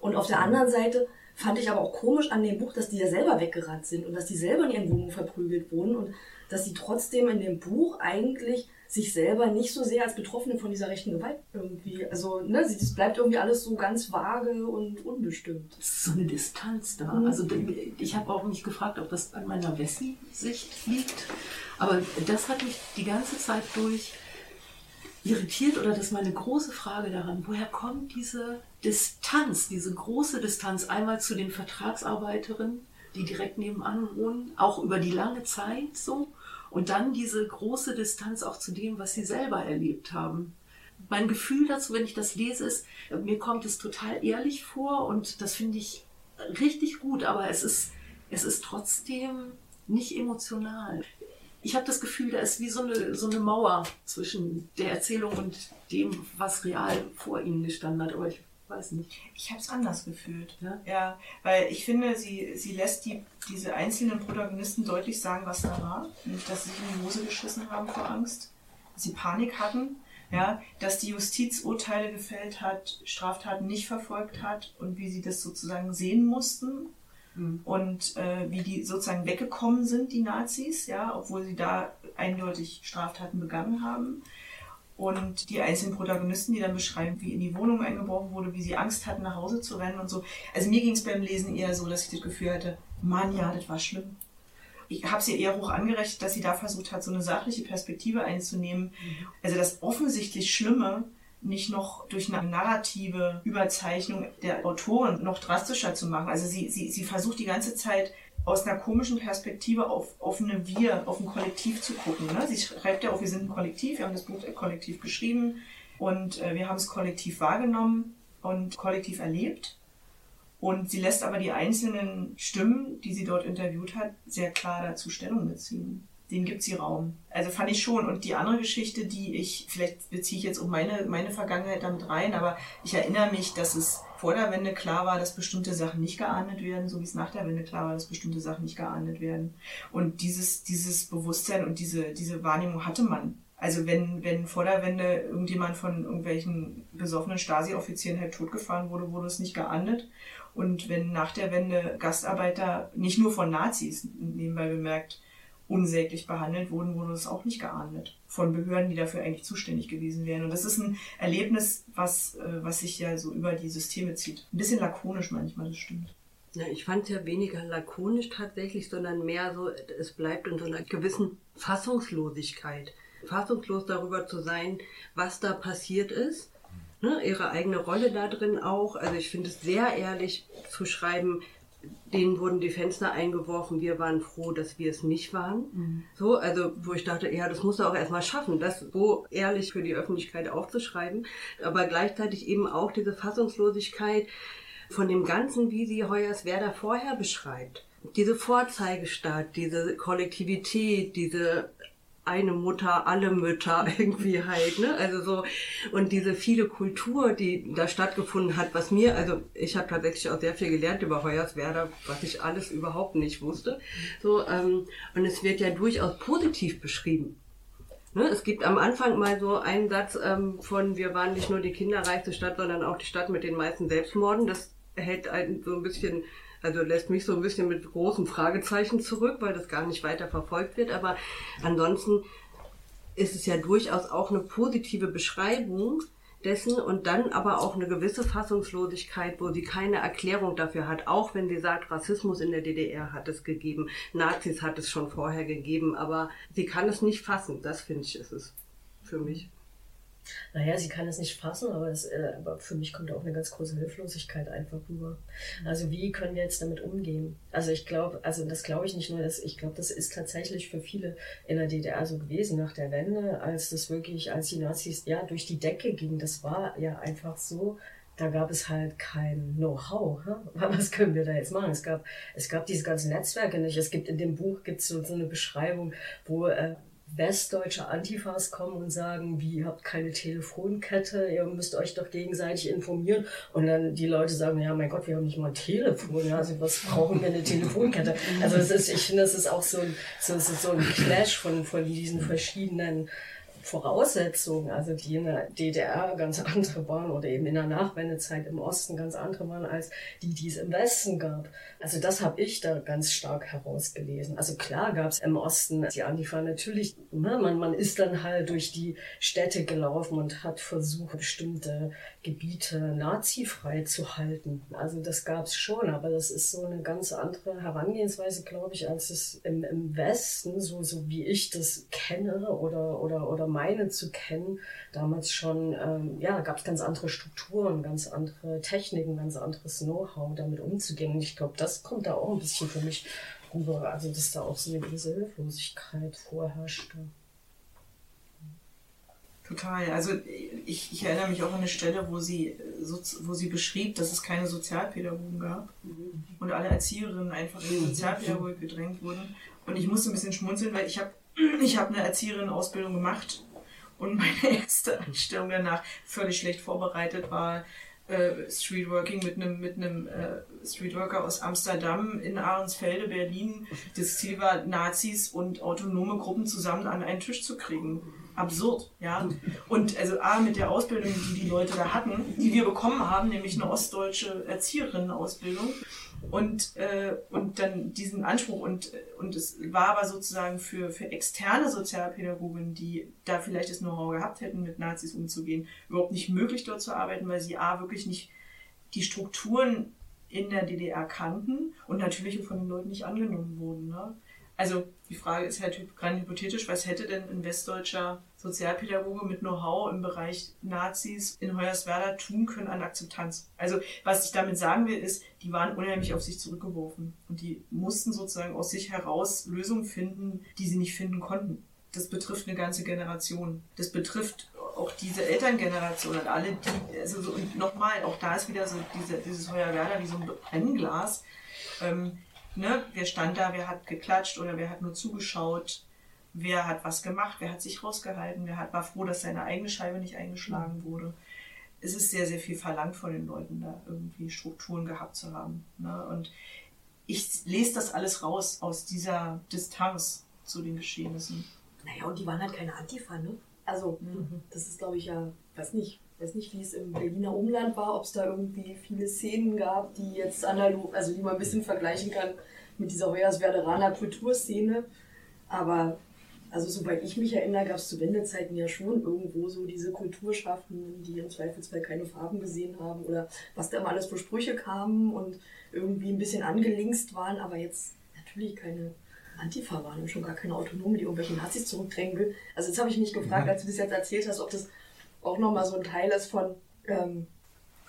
Und auf der anderen Seite fand ich aber auch komisch an dem Buch, dass die ja selber weggerannt sind und dass die selber in ihren Wohnungen verprügelt wurden und dass sie trotzdem in dem Buch eigentlich sich selber nicht so sehr als Betroffene von dieser rechten Gewalt irgendwie, also ne, das bleibt irgendwie alles so ganz vage und unbestimmt. Es ist so eine Distanz da. Mhm. Also ich habe auch mich gefragt, ob das an meiner Wessi-Sicht liegt, aber das hat mich die ganze Zeit durch irritiert oder das ist meine große Frage daran, woher kommt diese Distanz, diese große Distanz einmal zu den Vertragsarbeiterinnen, die direkt nebenan wohnen, auch über die lange Zeit so und dann diese große Distanz auch zu dem, was sie selber erlebt haben. Mein Gefühl dazu, wenn ich das lese, ist, mir kommt es total ehrlich vor und das finde ich richtig gut, aber es ist, es ist trotzdem nicht emotional. Ich habe das Gefühl, da ist wie so eine, so eine Mauer zwischen der Erzählung und dem, was real vor ihnen gestanden hat. Aber ich weiß nicht. Ich habe es anders gefühlt. Ja? ja, weil ich finde, sie, sie lässt die, diese einzelnen Protagonisten deutlich sagen, was da war. Nicht, dass sie sich in die Hose geschissen haben vor Angst, dass sie Panik hatten, ja, dass die Justiz Urteile gefällt hat, Straftaten nicht verfolgt hat und wie sie das sozusagen sehen mussten und äh, wie die sozusagen weggekommen sind, die Nazis, ja, obwohl sie da eindeutig Straftaten begangen haben. Und die einzelnen Protagonisten, die dann beschreiben, wie in die Wohnung eingebrochen wurde, wie sie Angst hatten, nach Hause zu rennen und so. Also mir ging es beim Lesen eher so, dass ich das Gefühl hatte, Mann, ja, das war schlimm. Ich habe sie eher hoch angerechnet, dass sie da versucht hat, so eine sachliche Perspektive einzunehmen. Also das offensichtlich Schlimme nicht noch durch eine narrative Überzeichnung der Autoren noch drastischer zu machen. Also sie, sie, sie versucht die ganze Zeit aus einer komischen Perspektive auf, auf eine Wir, auf ein Kollektiv zu gucken. Ne? Sie schreibt ja auch, wir sind ein Kollektiv, wir haben das Buch kollektiv geschrieben und äh, wir haben es kollektiv wahrgenommen und kollektiv erlebt. Und sie lässt aber die einzelnen Stimmen, die sie dort interviewt hat, sehr klar dazu Stellung beziehen. Den gibt sie Raum. Also fand ich schon. Und die andere Geschichte, die ich, vielleicht beziehe ich jetzt um meine, meine Vergangenheit damit rein, aber ich erinnere mich, dass es vor der Wende klar war, dass bestimmte Sachen nicht geahndet werden, so wie es nach der Wende klar war, dass bestimmte Sachen nicht geahndet werden. Und dieses, dieses Bewusstsein und diese, diese Wahrnehmung hatte man. Also wenn, wenn vor der Wende irgendjemand von irgendwelchen besoffenen Stasi-Offizieren halt totgefahren wurde, wurde es nicht geahndet. Und wenn nach der Wende Gastarbeiter, nicht nur von Nazis, nebenbei bemerkt, unsäglich behandelt wurden, wurde es auch nicht geahndet. Von Behörden, die dafür eigentlich zuständig gewesen wären. Und das ist ein Erlebnis, was, äh, was sich ja so über die Systeme zieht. Ein bisschen lakonisch manchmal, das stimmt. Ja, ich fand es ja weniger lakonisch tatsächlich, sondern mehr so, es bleibt in so einer gewissen Fassungslosigkeit. Fassungslos darüber zu sein, was da passiert ist. Ne, ihre eigene Rolle da drin auch. Also ich finde es sehr ehrlich zu schreiben, denen wurden die Fenster eingeworfen, wir waren froh, dass wir es nicht waren. Mhm. So, also wo ich dachte, ja, das muss er auch erstmal schaffen, das so ehrlich für die Öffentlichkeit aufzuschreiben. Aber gleichzeitig eben auch diese Fassungslosigkeit von dem Ganzen, wie sie Hoyerswerda vorher beschreibt. Diese Vorzeigestadt, diese Kollektivität, diese eine Mutter, alle Mütter irgendwie halt, ne? Also so und diese viele Kultur, die da stattgefunden hat, was mir, also ich habe tatsächlich auch sehr viel gelernt über Hoyerswerda, was ich alles überhaupt nicht wusste. So ähm, und es wird ja durchaus positiv beschrieben. Ne? Es gibt am Anfang mal so einen Satz ähm, von wir waren nicht nur die kinderreichste Stadt, sondern auch die Stadt mit den meisten Selbstmorden. Das hält einen so ein bisschen also lässt mich so ein bisschen mit großen Fragezeichen zurück, weil das gar nicht weiter verfolgt wird. Aber ansonsten ist es ja durchaus auch eine positive Beschreibung dessen und dann aber auch eine gewisse Fassungslosigkeit, wo sie keine Erklärung dafür hat, auch wenn sie sagt, Rassismus in der DDR hat es gegeben, Nazis hat es schon vorher gegeben, aber sie kann es nicht fassen. Das finde ich ist es für mich. Naja, sie kann es nicht fassen, aber, es, äh, aber für mich kommt auch eine ganz große Hilflosigkeit einfach rüber. Also wie können wir jetzt damit umgehen? Also ich glaube, also das glaube ich nicht nur, dass ich glaube, das ist tatsächlich für viele in der DDR so gewesen nach der Wende, als das wirklich, als die Nazis ja durch die Decke gingen. Das war ja einfach so, da gab es halt kein Know-how. Was können wir da jetzt machen? Es gab, es gab diese ganzen Netzwerke nicht. Es gibt in dem Buch gibt's so, so eine Beschreibung, wo äh, westdeutsche Antifas kommen und sagen, wie, ihr habt keine Telefonkette, ihr müsst euch doch gegenseitig informieren. Und dann die Leute sagen, ja, mein Gott, wir haben nicht mal ein Telefon, also was brauchen wir eine Telefonkette? Also es ist, ich finde, das ist auch so ein, so, so, ein Clash von, von diesen verschiedenen Voraussetzungen, also die in der DDR ganz andere waren oder eben in der Nachwendezeit im Osten ganz andere waren als die, die es im Westen gab. Also das habe ich da ganz stark herausgelesen. Also klar gab es im Osten die Antifa natürlich, ne, man, man ist dann halt durch die Städte gelaufen und hat versucht, bestimmte Gebiete nazifrei zu halten. Also das gab es schon, aber das ist so eine ganz andere Herangehensweise, glaube ich, als es im, im Westen, so, so wie ich das kenne oder, oder, oder meine zu kennen, damals schon, ähm, ja, gab es ganz andere Strukturen, ganz andere Techniken, ganz anderes Know-how, damit umzugehen. Und ich glaube, das kommt da auch ein bisschen für mich rüber. Also, dass da auch so eine gewisse Hilflosigkeit vorherrschte. Total. Also ich, ich erinnere mich auch an eine Stelle, wo sie, wo sie beschrieb, dass es keine Sozialpädagogen gab und alle Erzieherinnen einfach in die Sozialpädagogik gedrängt wurden. Und ich musste ein bisschen schmunzeln, weil ich habe ich hab eine Erzieherin-Ausbildung gemacht und meine erste Einstellung danach völlig schlecht vorbereitet war äh, Streetworking mit einem mit einem äh, Streetworker aus Amsterdam in Ahrensfelde, Berlin. Das Ziel war, Nazis und autonome Gruppen zusammen an einen Tisch zu kriegen. Absurd, ja. Und also A, mit der Ausbildung, die die Leute da hatten, die wir bekommen haben, nämlich eine ostdeutsche Erzieherinnen-Ausbildung, und, äh, und dann diesen Anspruch und, und es war aber sozusagen für, für externe Sozialpädagogen, die da vielleicht das Know-how gehabt hätten, mit Nazis umzugehen, überhaupt nicht möglich dort zu arbeiten, weil sie A wirklich nicht die Strukturen in der DDR kannten und natürlich von den Leuten nicht angenommen wurden. Ne? Also die Frage ist halt rein hypothetisch, was hätte denn ein westdeutscher Sozialpädagoge mit Know-how im Bereich Nazis in Hoyerswerda tun können an Akzeptanz? Also was ich damit sagen will, ist, die waren unheimlich auf sich zurückgeworfen und die mussten sozusagen aus sich heraus Lösungen finden, die sie nicht finden konnten. Das betrifft eine ganze Generation. Das betrifft auch diese Elterngeneration und alle, die, also so, und nochmal, auch da ist wieder so diese, dieses Hoyerswerda wie so ein Brennglas. Ähm, ne, wer stand da, wer hat geklatscht oder wer hat nur zugeschaut, wer hat was gemacht, wer hat sich rausgehalten, wer hat, war froh, dass seine eigene Scheibe nicht eingeschlagen wurde. Es ist sehr, sehr viel verlangt von den Leuten, da irgendwie Strukturen gehabt zu haben. Ne? Und ich lese das alles raus aus dieser Distanz zu den Geschehnissen. Naja, und die waren halt keine Antifa, ne? Also, mhm. das ist, glaube ich, ja, weiß nicht, weiß nicht, wie es im Berliner Umland war, ob es da irgendwie viele Szenen gab, die jetzt analog, also die man ein bisschen vergleichen kann mit dieser Hoyerswerderaner Kulturszene. Aber also soweit ich mich erinnere, gab es zu Wendezeiten ja schon irgendwo so diese Kulturschaffenden, die im Zweifelsfall keine Farben gesehen haben oder was da immer alles für Sprüche kamen und irgendwie ein bisschen angelinst waren, aber jetzt natürlich keine Antifa waren und schon gar keine Autonome, die irgendwelche Nazis zurückdrängen will. Also jetzt habe ich mich gefragt, als du das jetzt erzählt hast, ob das auch nochmal so ein Teil ist von, ähm,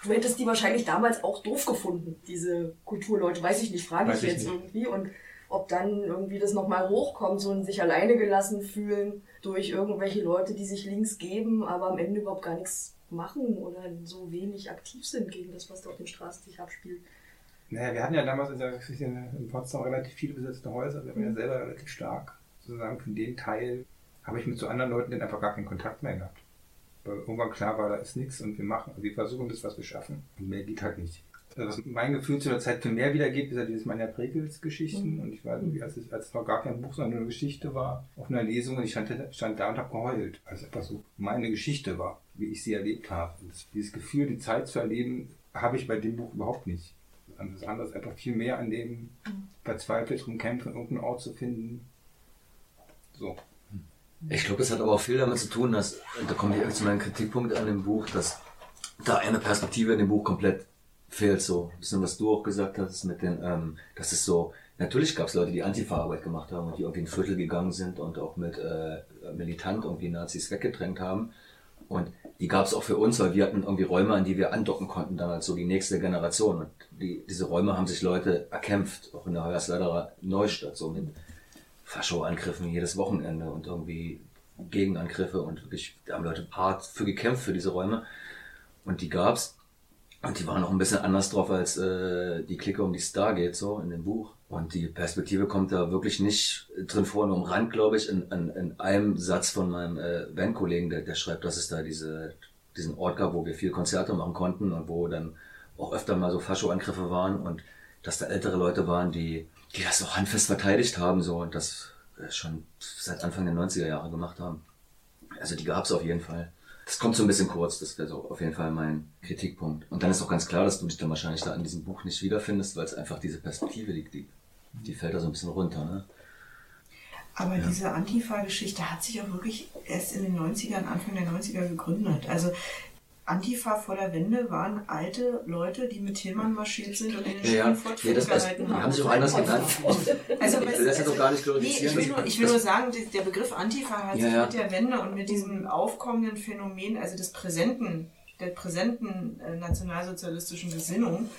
du hättest die wahrscheinlich damals auch doof gefunden, diese Kulturleute, weiß ich nicht, frage ich, ich jetzt nicht. irgendwie. Und ob dann irgendwie das nochmal hochkommt, so ein sich alleine gelassen fühlen durch irgendwelche Leute, die sich links geben, aber am Ende überhaupt gar nichts machen oder so wenig aktiv sind gegen das, was da auf den Straßen sich abspielt. Naja, wir hatten ja damals in, der, in Potsdam relativ viele besetzte Häuser. Wir waren ja selber relativ stark. Sozusagen von dem Teil habe ich mit so anderen Leuten dann einfach gar keinen Kontakt mehr gehabt. Weil irgendwann klar war, da ist nichts und wir machen, wir versuchen das, was wir schaffen. Und mehr geht halt nicht. Also mein Gefühl zu der Zeit für mehr wiedergeht, ist ja dieses Manja Prekels Geschichten. Mhm. Und ich weiß nicht, als es, als es noch gar kein Buch, sondern nur eine Geschichte war, auf einer Lesung und ich stand, stand da und habe geheult, weil es einfach so meine Geschichte war, wie ich sie erlebt habe. Und dieses Gefühl, die Zeit zu erleben, habe ich bei dem Buch überhaupt nicht. Das andere ist einfach viel mehr an dem mhm. verzweifelt drum kämpfen, irgendeinen Ort zu finden. So. Ich glaube, es hat aber auch viel damit zu tun, dass, da kommt ich zu meinem Kritikpunkt an dem Buch, dass da eine Perspektive in dem Buch komplett fehlt so. Ein bisschen, was du auch gesagt hast, mit den, ähm, das ist so, natürlich gab es Leute, die Antifa-Arbeit gemacht haben und die irgendwie in Viertel gegangen sind und auch mit äh, militant irgendwie Nazis weggedrängt haben. Und die gab es auch für uns, weil wir hatten irgendwie Räume, an die wir andocken konnten, dann als so die nächste Generation. Und die, diese Räume haben sich Leute erkämpft, auch in der Hoyerswerderer Neustadt, so mit Fascho-Angriffen jedes Wochenende und irgendwie Gegenangriffe und wirklich, da haben Leute hart für gekämpft für diese Räume. Und die gab's. Und die waren auch ein bisschen anders drauf als äh, die Clique, um die Star geht, so in dem Buch. Und die Perspektive kommt da wirklich nicht drin vor, nur am Rand, glaube ich, in, in, in einem Satz von meinem äh, Bandkollegen, der, der schreibt, dass es da diese, diesen Ort gab, wo wir viel Konzerte machen konnten und wo dann auch öfter mal so Fascho-Angriffe waren und dass da ältere Leute waren, die, die das auch handfest verteidigt haben, so und das äh, schon seit Anfang der 90er Jahre gemacht haben. Also die gab's auf jeden Fall. Das kommt so ein bisschen kurz, das wäre so auf jeden Fall mein Kritikpunkt. Und dann ist auch ganz klar, dass du dich dann wahrscheinlich da in diesem Buch nicht wiederfindest, weil es einfach diese Perspektive liegt, die, die fällt da so ein bisschen runter. Ne? Aber Ja. diese Antifa-Geschichte hat sich auch wirklich erst in den 90ern, Anfang der 90er gegründet. Also Antifa vor der Wende waren alte Leute, die mit Tillmann marschiert sind und in den Ja, ja. Schulen Nee, das- gehalten die haben sich auch anders genannt. Also, Ich will das ja doch gar nicht glorifizieren. Nee, ich will nur, ich will nur sagen, die- der Begriff Antifa hat Ja, sich ja. mit der Wende und mit diesem aufkommenden Phänomen, also des präsenten, der präsenten äh, nationalsozialistischen Gesinnung,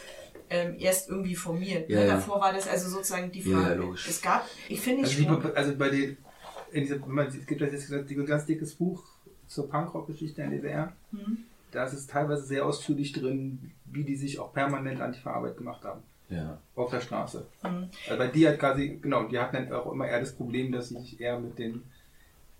ähm, erst irgendwie formiert. Ja, ne? ja. Davor war das also sozusagen die Ja, Frage. ja, logisch. Es gab, ich finde Also, nicht die, also bei den, in dieser, es gibt das jetzt ein ganz dickes Buch zur Punkrock-Geschichte in der DDR. Mhm. Da ist es teilweise sehr ausführlich drin, wie die sich auch permanent Antifa-Arbeit gemacht haben. Ja. Auf der Straße. Mhm. Also bei die hat quasi, genau, die hatten dann auch immer eher das Problem, dass sie sich eher mit den,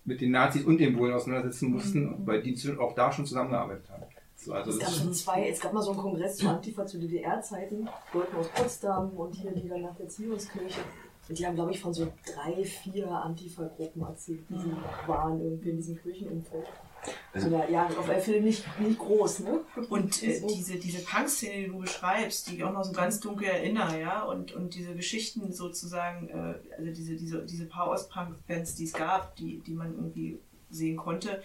mit den Nazis und den Bullen auseinandersetzen mussten, Mhm. weil die schon- auch da schon zusammengearbeitet haben. So, also Es gab, so zwei, es gab mal so einen Kongress zu Antifa zu DDR-Zeiten, Leute aus Potsdam und hier, die dann nach der Zionskirche. Und die haben, glaube ich, von so drei, vier Antifa-Gruppen erzählt, die sie waren irgendwie in diesem Kirchenumfeld. Also- Aber ja, auf alle Fälle nicht, nicht groß, ne? Und äh, diese, diese Punk-Szene, die du beschreibst, die ich auch noch so ganz dunkel erinnere, ja, und, und diese Geschichten sozusagen, äh, also diese, diese, diese paar Ostpunk-Bands, die es gab, die, die man irgendwie sehen konnte,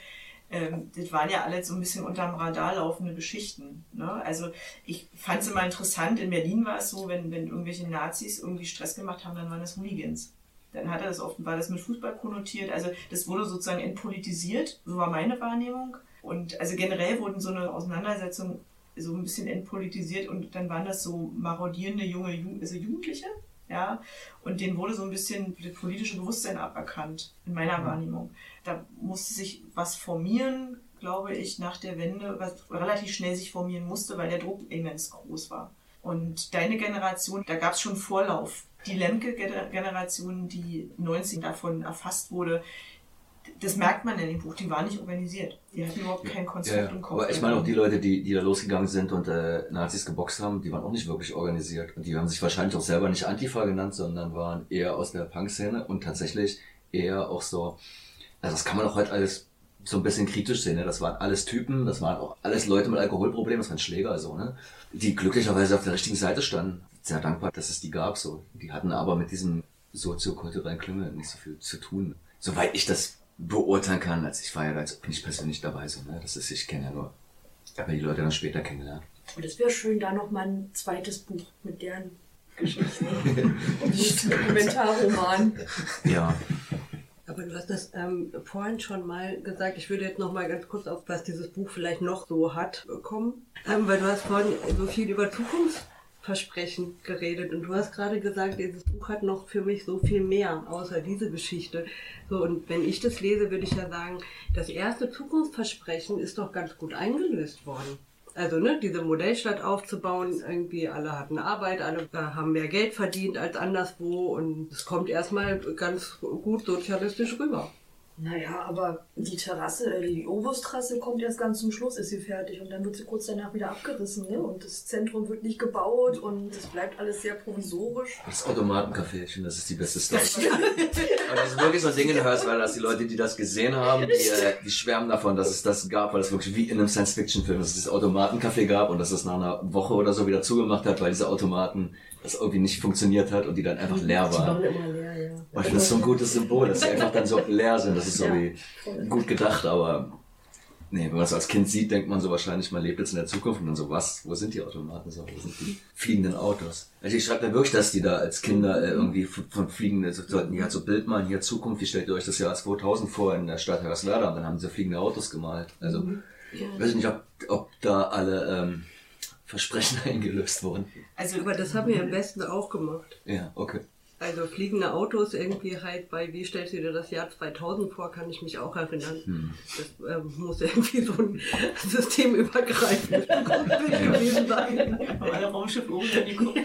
ähm, das waren ja alle so ein bisschen unterm Radar laufende Geschichten. Ne? Also ich fand es immer interessant, in Berlin war es so, wenn, wenn irgendwelche Nazis irgendwie Stress gemacht haben, dann waren das Hooligans. Dann hat er das oft, war das mit Fußball konnotiert. Also das wurde sozusagen entpolitisiert, so war meine Wahrnehmung. Und also generell wurden so eine Auseinandersetzung so ein bisschen entpolitisiert und dann waren das so marodierende junge Ju also Jugendliche, ja, und denen wurde so ein bisschen das politische Bewusstsein aberkannt, in meiner Wahrnehmung. Da musste sich was formieren, glaube ich, nach der Wende, was relativ schnell sich formieren musste, weil der Druck immens groß war. Und deine Generation, da gab es schon Vorlauf. Die Lemke-Generation, die 90 davon erfasst wurde, das merkt man in dem Buch, die war nicht organisiert. Die hatten überhaupt kein Konzept Ja, im Kopf. aber ich meine auch die Leute, die, die da losgegangen sind und äh, Nazis geboxt haben, die waren auch nicht wirklich organisiert. Und die haben sich wahrscheinlich auch selber nicht Antifa genannt, sondern waren eher aus der Punk-Szene und tatsächlich eher auch so, also das kann man auch heute alles so ein bisschen kritisch sehen, ne? Das waren alles Typen, das waren auch alles Leute mit Alkoholproblemen, das waren Schläger, so, ne? Die glücklicherweise auf der richtigen Seite standen. Sehr dankbar, dass es die gab, so. Die hatten aber mit diesem soziokulturellen Klüngel nicht so viel zu tun. Soweit ich das beurteilen kann, als ich war ja jetzt nicht persönlich dabei, so, ne? Das ist, ich kenne ja nur, ich habe ja die Leute dann später kennengelernt. Und es wäre schön, da noch mal ein zweites Buch mit deren Geschichten. Nicht ein Kommentarroman. Ja. Aber du hast das ähm, vorhin schon mal gesagt. Ich würde jetzt noch mal ganz kurz auf, was dieses Buch vielleicht noch so hat, kommen. Ähm, weil du hast vorhin so viel über Zukunftsversprechen geredet und du hast gerade gesagt, dieses Buch hat noch für mich so viel mehr, außer diese Geschichte. So, und wenn ich das lese, würde ich ja sagen, das erste Zukunftsversprechen ist doch ganz gut eingelöst worden. Also ne, diese Modellstadt aufzubauen, irgendwie alle hatten Arbeit, alle äh, haben mehr Geld verdient als anderswo und es kommt erstmal ganz gut sozialistisch rüber. Naja, aber die Terrasse, äh, die Obustrasse kommt erst ganz zum Schluss, ist sie fertig und dann wird sie kurz danach wieder abgerissen. Ne? Und das Zentrum wird nicht gebaut und es bleibt alles sehr provisorisch. Das Automatencafé, ich finde, das ist die beste Story. Und das ist wirklich so Dinge hörst, weil das die Leute, die das gesehen haben, die, äh, die schwärmen davon, dass es das gab, weil es wirklich wie in einem Science-Fiction-Film, dass es dieses Automatencafé gab und dass es nach einer Woche oder so wieder zugemacht hat, weil diese Automaten das irgendwie nicht funktioniert hat und die dann einfach leer Die waren waren. immer leer, ja. Und ich finde das so ein gutes Symbol, dass sie einfach dann so leer sind. Das ist so Ja, gut gedacht, aber Nee, wenn man es als Kind sieht, denkt man so wahrscheinlich, man lebt jetzt in der Zukunft und dann so, was? Wo sind die Automaten? So, wo sind die fliegenden Autos? Also ich schreibe da wirklich, dass die da als Kinder äh, irgendwie von, von fliegenden, so, sollten die halt so Bild malen, hier Zukunft, wie stellt ihr euch das Jahr 2000 vor in der Stadt Hoyerswerda? Und dann haben sie fliegende Autos gemalt. Also, Mhm. Ja. weiß ich nicht, ob, ob da alle ähm, Versprechen eingelöst wurden. Also, aber das haben wir am besten auch gemacht. Ja, okay. Also fliegende Autos irgendwie halt bei, wie stellst du dir das Jahr 2000 vor, kann ich mich auch erinnern. Hm. Das ähm, muss irgendwie so ein systemübergreifendes Grundbild gewesen sein. Haben alle Raumschiffe oben geguckt.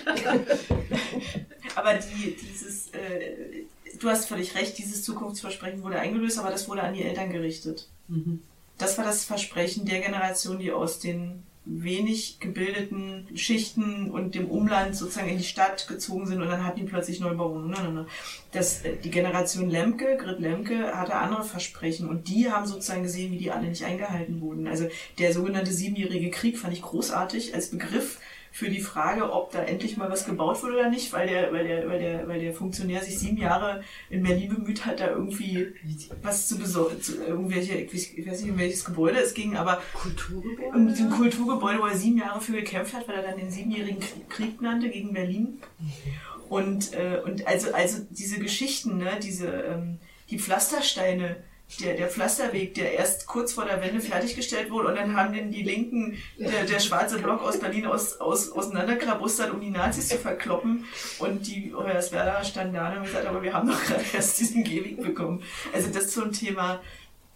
aber die, dieses, äh, du hast völlig recht, dieses Zukunftsversprechen wurde eingelöst, aber das wurde an die Eltern gerichtet. Mhm. Das war das Versprechen der Generation, die aus den wenig gebildeten Schichten und dem Umland sozusagen in die Stadt gezogen sind und dann hatten die plötzlich nein. Das, äh, die Generation Lemke, Grit Lemke, hatte andere Versprechen und die haben sozusagen gesehen, wie die alle nicht eingehalten wurden. Also der sogenannte siebenjährige Krieg fand ich großartig als Begriff für die Frage, ob da endlich mal was gebaut wird oder nicht, weil der, weil der, weil der, weil der Funktionär sich sieben Jahre in Berlin bemüht hat, da irgendwie was zu besorgen, zu irgendwelche, ich weiß ich weiß nicht, um welches Gebäude es ging, aber Kulturgebäude? um ein Kulturgebäude, wo er sieben Jahre für gekämpft hat, weil er dann den siebenjährigen Krieg, Krieg nannte gegen Berlin. Und, äh, und also, also diese Geschichten, ne, diese, ähm, die Pflastersteine, der, der Pflasterweg, der erst kurz vor der Wende fertiggestellt wurde und dann haben den die Linken, der, der schwarze Block aus Berlin aus, aus, auseinanderkrabustert, um die Nazis zu verkloppen und die Hoyerswerda standen da und haben gesagt, aber wir haben doch gerade erst diesen Gehweg bekommen. Also das ein Thema,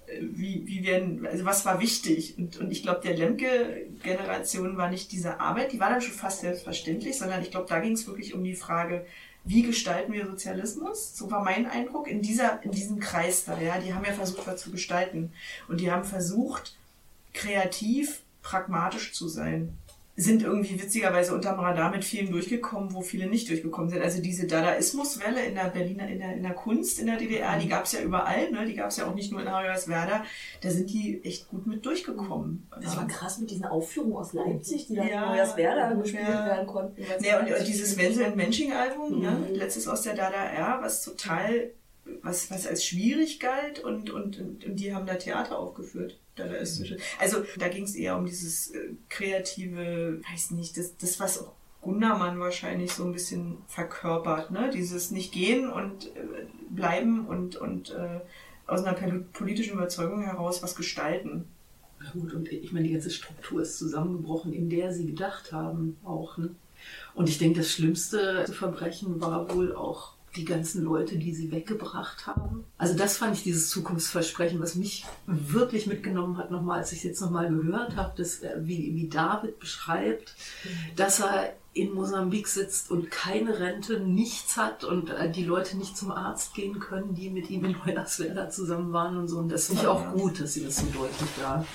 äh, wie, wie werden, also was war wichtig? Und, und ich glaube, der Lemke-Generation war nicht diese Arbeit, die war dann schon fast selbstverständlich, sondern ich glaube, da ging es wirklich um die Frage, wie gestalten wir Sozialismus? So war mein Eindruck in dieser, in diesem Kreis da, ja. Die haben ja versucht, was zu gestalten. Und die haben versucht, kreativ, pragmatisch zu sein. Sind irgendwie witzigerweise unterm Radar mit vielen durchgekommen, wo viele nicht durchgekommen sind. Also diese Dadaismuswelle in der Berliner, in der, in der Kunst in der DDR, die gab es ja überall, ne? Die gab es ja auch nicht nur in Hoyerswerda. Da sind die echt gut mit durchgekommen. Das war krass mit diesen Aufführungen aus Leipzig, die dann Ja, in Hoyerswerda gespielt ja. werden konnten. Ja, und, und dieses. Wenzel und Mensching-Album, ne? Mhm. letztes aus der DDR, was total, was, was als schwierig galt und, und, und, und die haben da Theater aufgeführt. Dadaistische. Also da ging es eher um dieses äh, kreative, weiß nicht, das, das was auch Gundermann wahrscheinlich so ein bisschen verkörpert, ne? Dieses nicht gehen und äh, bleiben und, und äh, aus einer pol- politischen Überzeugung heraus was gestalten. Ja gut, und ich meine, die ganze Struktur ist zusammengebrochen, in der sie gedacht haben auch. Ne? Und ich denke, das schlimmste Verbrechen war wohl auch die ganzen Leute, die sie weggebracht haben. Also das fand ich dieses Zukunftsversprechen, was mich wirklich mitgenommen hat, nochmal, als ich es jetzt nochmal gehört habe, dass, äh, wie, wie David beschreibt, dass er in Mosambik sitzt und keine Rente, nichts hat und äh, die Leute nicht zum Arzt gehen können, die mit ihm in Hoyerswerda zusammen waren und so. Und das finde ich auch gut, dass sie das so deutlich da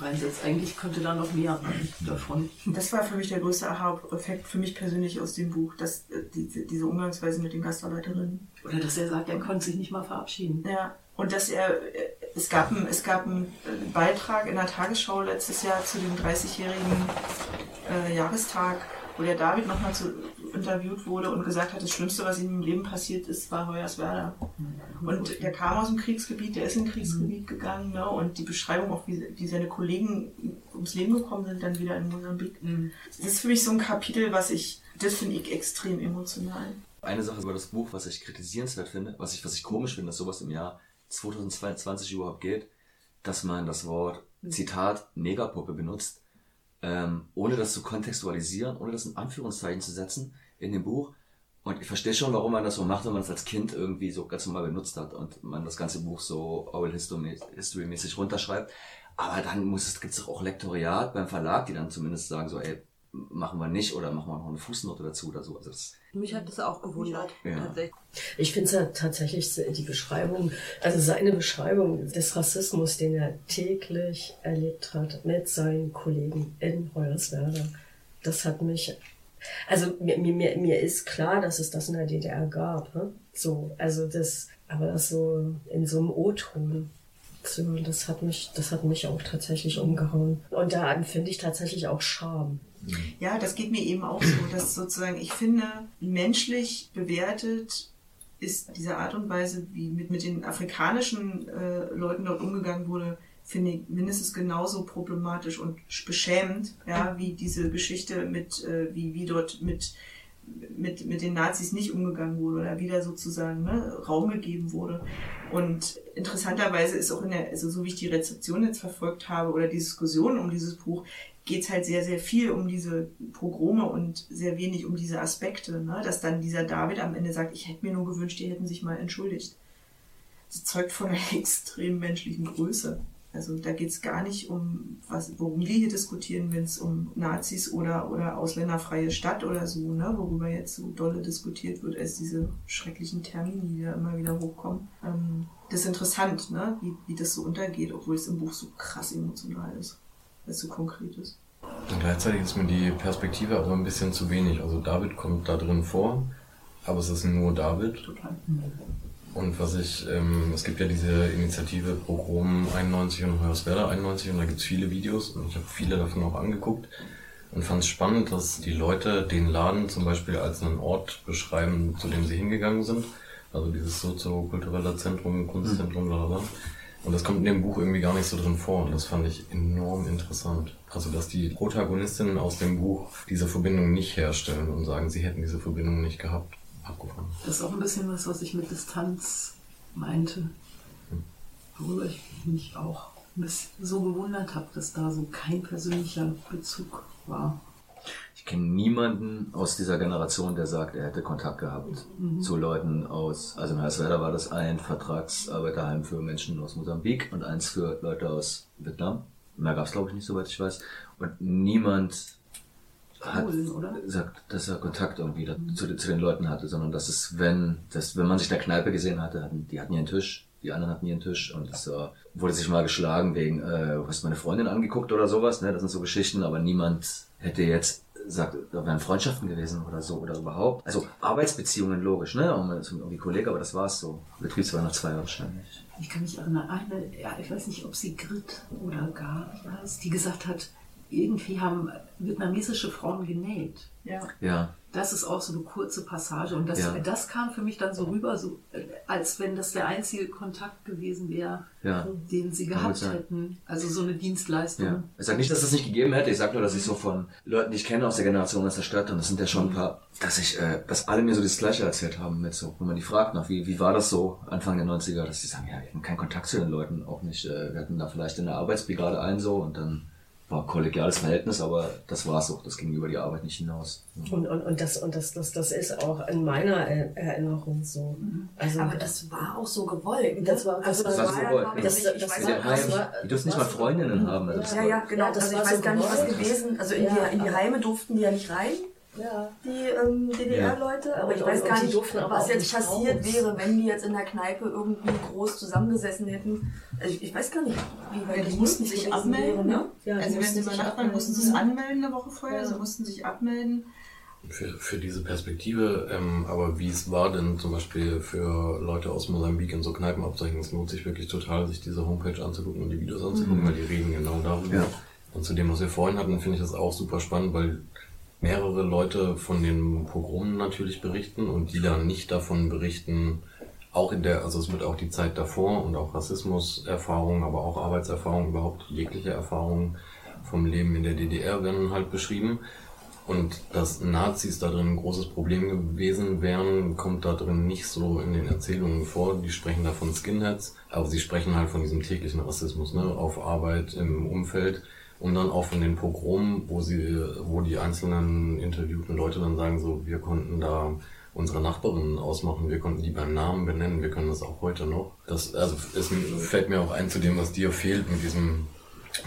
reinsetzt. Eigentlich könnte da noch mehr davon. Das war für mich der größte Aha-Effekt für mich persönlich aus dem Buch, dass äh, diese, diese Umgangsweise mit den Gastarbeiterinnen. Oder dass er sagt, er konnte sich nicht mal verabschieden. Ja, und dass er, äh, es gab, ein, es gab einen äh, Beitrag in der Tagesschau letztes Jahr zu dem 30-jährigen äh, Jahrestag, wo der David nochmal zu interviewt wurde und gesagt hat, das Schlimmste, was ihm im Leben passiert ist, war Hoyerswerda. Und der kam aus dem Kriegsgebiet, der ist in ein Kriegsgebiet gegangen, ne? und die Beschreibung auch, wie, wie seine Kollegen ums Leben gekommen sind, dann wieder in Mosambik. Das ist für mich so ein Kapitel, was ich, das finde ich extrem emotional. Eine Sache über das Buch, was ich kritisierenswert finde, was ich, was ich komisch finde, dass sowas im Jahr 2022 überhaupt geht, dass man das Wort, Zitat, Negerpuppe benutzt, ähm, ohne das zu kontextualisieren, ohne das in Anführungszeichen zu setzen in dem Buch. Und ich verstehe schon, warum man das so macht, wenn man es als Kind irgendwie so ganz normal benutzt hat und man das ganze Buch so Oral History- History-mäßig runterschreibt. Aber dann muss es, gibt es auch Lektoriat beim Verlag, die dann zumindest sagen so, ey, machen wir nicht oder machen wir noch eine Fußnote dazu oder so. Also das, Mich hat das auch gewundert. Ja. Ich finde es ja tatsächlich die Beschreibung, also seine Beschreibung des Rassismus, den er täglich erlebt hat mit seinen Kollegen in Hoyerswerda, das hat mich, also mir, mir, mir- ist klar, dass es das in der DDR gab, ne? so, also das, aber das so in so einem O-Ton. So, das hat mich, das hat mich auch tatsächlich umgehauen. Und da empfinde ich tatsächlich auch Scham. Ja, das geht mir eben auch so, dass sozusagen, ich finde, menschlich bewertet ist diese Art und Weise, wie mit, mit den afrikanischen äh, Leuten dort umgegangen wurde, finde ich mindestens genauso problematisch und beschämend, ja, wie diese Geschichte mit, äh, wie, wie dort mit, mit, mit den Nazis nicht umgegangen wurde oder wieder sozusagen ne, Raum gegeben wurde. Und interessanterweise ist auch in der, also so wie ich die Rezeption jetzt verfolgt habe oder die Diskussion um dieses Buch, geht es halt sehr, sehr viel um diese Pogrome und sehr wenig um diese Aspekte, ne? dass dann dieser David am Ende sagt, ich hätte mir nur gewünscht, die hätten sich mal entschuldigt. Das zeugt von einer extrem menschlichen Größe. Also da geht es gar nicht um, was, worum wir hier diskutieren, wenn es um Nazis oder, oder ausländerfreie Stadt oder so, ne, worüber jetzt so dolle diskutiert wird, als diese schrecklichen Termine, die da immer wieder hochkommen. Ähm, das ist interessant, ne, wie, wie das so untergeht, obwohl es im Buch so krass emotional ist, weil es so konkret ist. Und gleichzeitig ist mir die Perspektive aber ein bisschen zu wenig. Also David kommt da drin vor, aber es ist nur David. Total. Und was ich, ähm, es gibt ja diese Initiative Pogrom 91 und Hoyerswerda 91 und da gibt's viele Videos und ich habe viele davon auch angeguckt und fand es spannend, dass die Leute den Laden zum Beispiel als einen Ort beschreiben, zu dem sie hingegangen sind. Also dieses soziokulturelle Zentrum, Kunstzentrum, bla bla. Und das kommt in dem Buch irgendwie gar nicht so drin vor und das fand ich enorm interessant. Also dass die Protagonistinnen aus dem Buch diese Verbindung nicht herstellen und sagen, sie hätten diese Verbindung nicht gehabt. Abgefahren. Das ist auch ein bisschen was, was ich mit Distanz meinte. Worüber ich mich auch so gewundert habe, dass da so kein persönlicher Bezug war. Ich kenne niemanden aus dieser Generation, der sagt, er hätte Kontakt gehabt Mhm. zu Leuten aus, also in Herswerda war das ein Vertragsarbeiterheim für Menschen aus Mosambik und eins für Leute aus Vietnam. Mehr gab es glaube ich nicht, soweit ich weiß. Und niemand hat oder? sagt, dass er Kontakt irgendwie da, zu, den- zu den Leuten hatte, sondern dass es, wenn, dass, wenn man sich in der Kneipe gesehen hatte, hatten, die hatten ihren Tisch, die anderen hatten ihren Tisch und es äh, wurde sich mal geschlagen wegen, äh, du hast meine Freundin angeguckt oder sowas, ne? Das sind so Geschichten, aber niemand hätte jetzt sagt, da wären Freundschaften gewesen oder so oder überhaupt. Also Arbeitsbeziehungen logisch, ne? Man ist irgendwie Kollege, aber das war's so. Betriebsweihnachtsfeier wahrscheinlich. Ich kann mich erinnern, eine, ja, ich weiß nicht, ob sie Grit oder Gar heißt, die gesagt hat, irgendwie haben vietnamesische Frauen genäht. Ja. Ja. Das ist auch so eine kurze Passage. Und das, Ja. das kam für mich dann so rüber, so, äh, als wenn das der einzige Kontakt gewesen wäre, Ja. den sie gehabt hätten. Also so eine Dienstleistung. Ja. Ich sage nicht, dass es das nicht gegeben hätte. Ich sage nur, dass ich so von Leuten, die ich kenne aus der Generation aus der Stadt, und das sind ja schon ein paar, dass ich, äh, dass alle mir so das Gleiche erzählt haben mit so, wenn man die fragt nach, wie, wie war das so Anfang der 90er, dass sie sagen, ja, wir hatten keinen Kontakt zu den Leuten, auch nicht. Äh, wir hatten da vielleicht in der Arbeitsbrigade einen so und dann war kollegiales Verhältnis, aber das war's so. Das ging über die Arbeit nicht hinaus. Und, und, und, das, und das, das, das ist auch in meiner Er- Erinnerung so. Also, Aber das war auch so gewollt. Ne? Das war- das also das war war so ja, gewollt, ja. Das- ich das weiß war- nicht, das war- Die dürfen nicht mal Freundinnen haben. Also das Ja, war- ja, genau. Ja, das also ich war weiß so gar nicht, was gewesen. Also in, Ja, die, in die Heime durften die ja nicht rein, ja. die ähm, DDR-Leute. Aber Und- ich weiß gar die nicht, durften aber was jetzt nicht passiert raus. wäre, wenn die jetzt in der Kneipe irgendwie groß zusammengesessen hätten. Also ich, ich weiß gar nicht, wie weit Ja, das die mussten sich abmelden, wäre, ne? Ja, die also wenn sie übernachten, abmelden. mussten sie es anmelden eine Woche vorher, Ja. sie mussten sich abmelden. Für, für diese Perspektive, ähm, aber wie es war denn zum Beispiel für Leute aus Mosambik in so Kneipen abzeichnen, es lohnt sich wirklich total, sich diese Homepage anzugucken und die Videos anzugucken, Mhm. weil die reden genau darüber. Ja. Und zu dem, was wir vorhin hatten, finde ich das auch super spannend, weil mehrere Leute von den Pogromen natürlich berichten und die dann nicht davon berichten, auch in der, also es wird auch die Zeit davor und auch Rassismuserfahrungen, aber auch Arbeitserfahrungen, überhaupt jegliche Erfahrungen vom Leben in der DDR werden halt beschrieben. Und dass Nazis da drin ein großes Problem gewesen wären, kommt da drin nicht so in den Erzählungen vor. Die sprechen da von Skinheads, aber sie sprechen halt von diesem täglichen Rassismus, ne, auf Arbeit, im Umfeld und dann auch von den Pogromen, wo sie, wo die einzelnen interviewten Leute dann sagen so, wir konnten da unsere Nachbarinnen ausmachen, wir konnten die beim Namen benennen, wir können das auch heute noch. Das, also es fällt mir auch ein zu dem, was dir fehlt, mit diesem,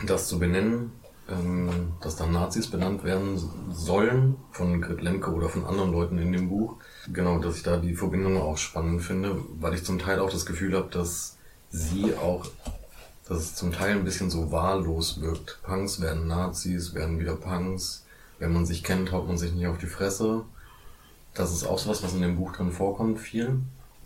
das zu benennen, ähm, dass da Nazis benannt werden sollen von Grit Lemke oder von anderen Leuten in dem Buch. Genau, dass ich da die Verbindung auch spannend finde, weil ich zum Teil auch das Gefühl habe, dass sie auch, dass es zum Teil ein bisschen so wahllos wirkt. Punks werden Nazis, werden wieder Punks. Wenn man sich kennt, haut man sich nicht auf die Fresse. Das ist auch sowas, was in dem Buch drin vorkommt, viel.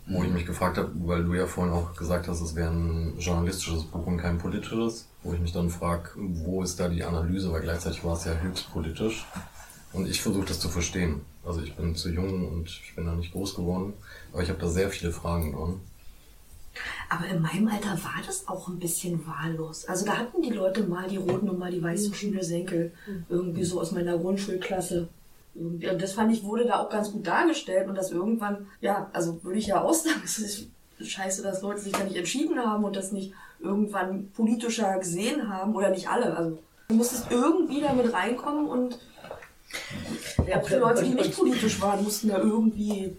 Wo ich mich gefragt habe, weil du ja vorhin auch gesagt hast, es wäre ein journalistisches Buch und kein politisches, wo ich mich dann frage, wo ist da die Analyse, weil gleichzeitig war es ja höchst politisch. Und ich versuche das zu verstehen. Also ich bin zu jung und ich bin da nicht groß geworden, aber ich habe da sehr viele Fragen dran. Aber in meinem Alter war das auch ein bisschen wahllos. Also da hatten die Leute mal die roten und mal die weißen Schnürsenkel. Irgendwie so aus meiner Grundschulklasse. Und das fand ich, wurde da auch ganz gut dargestellt. Und das irgendwann, ja, also würde ich ja auch sagen, es ist scheiße, dass Leute sich da nicht entschieden haben und das nicht irgendwann politischer gesehen haben. Oder nicht alle. Also du musstest irgendwie damit reinkommen und auch die Leute, die nicht politisch waren, mussten ja irgendwie.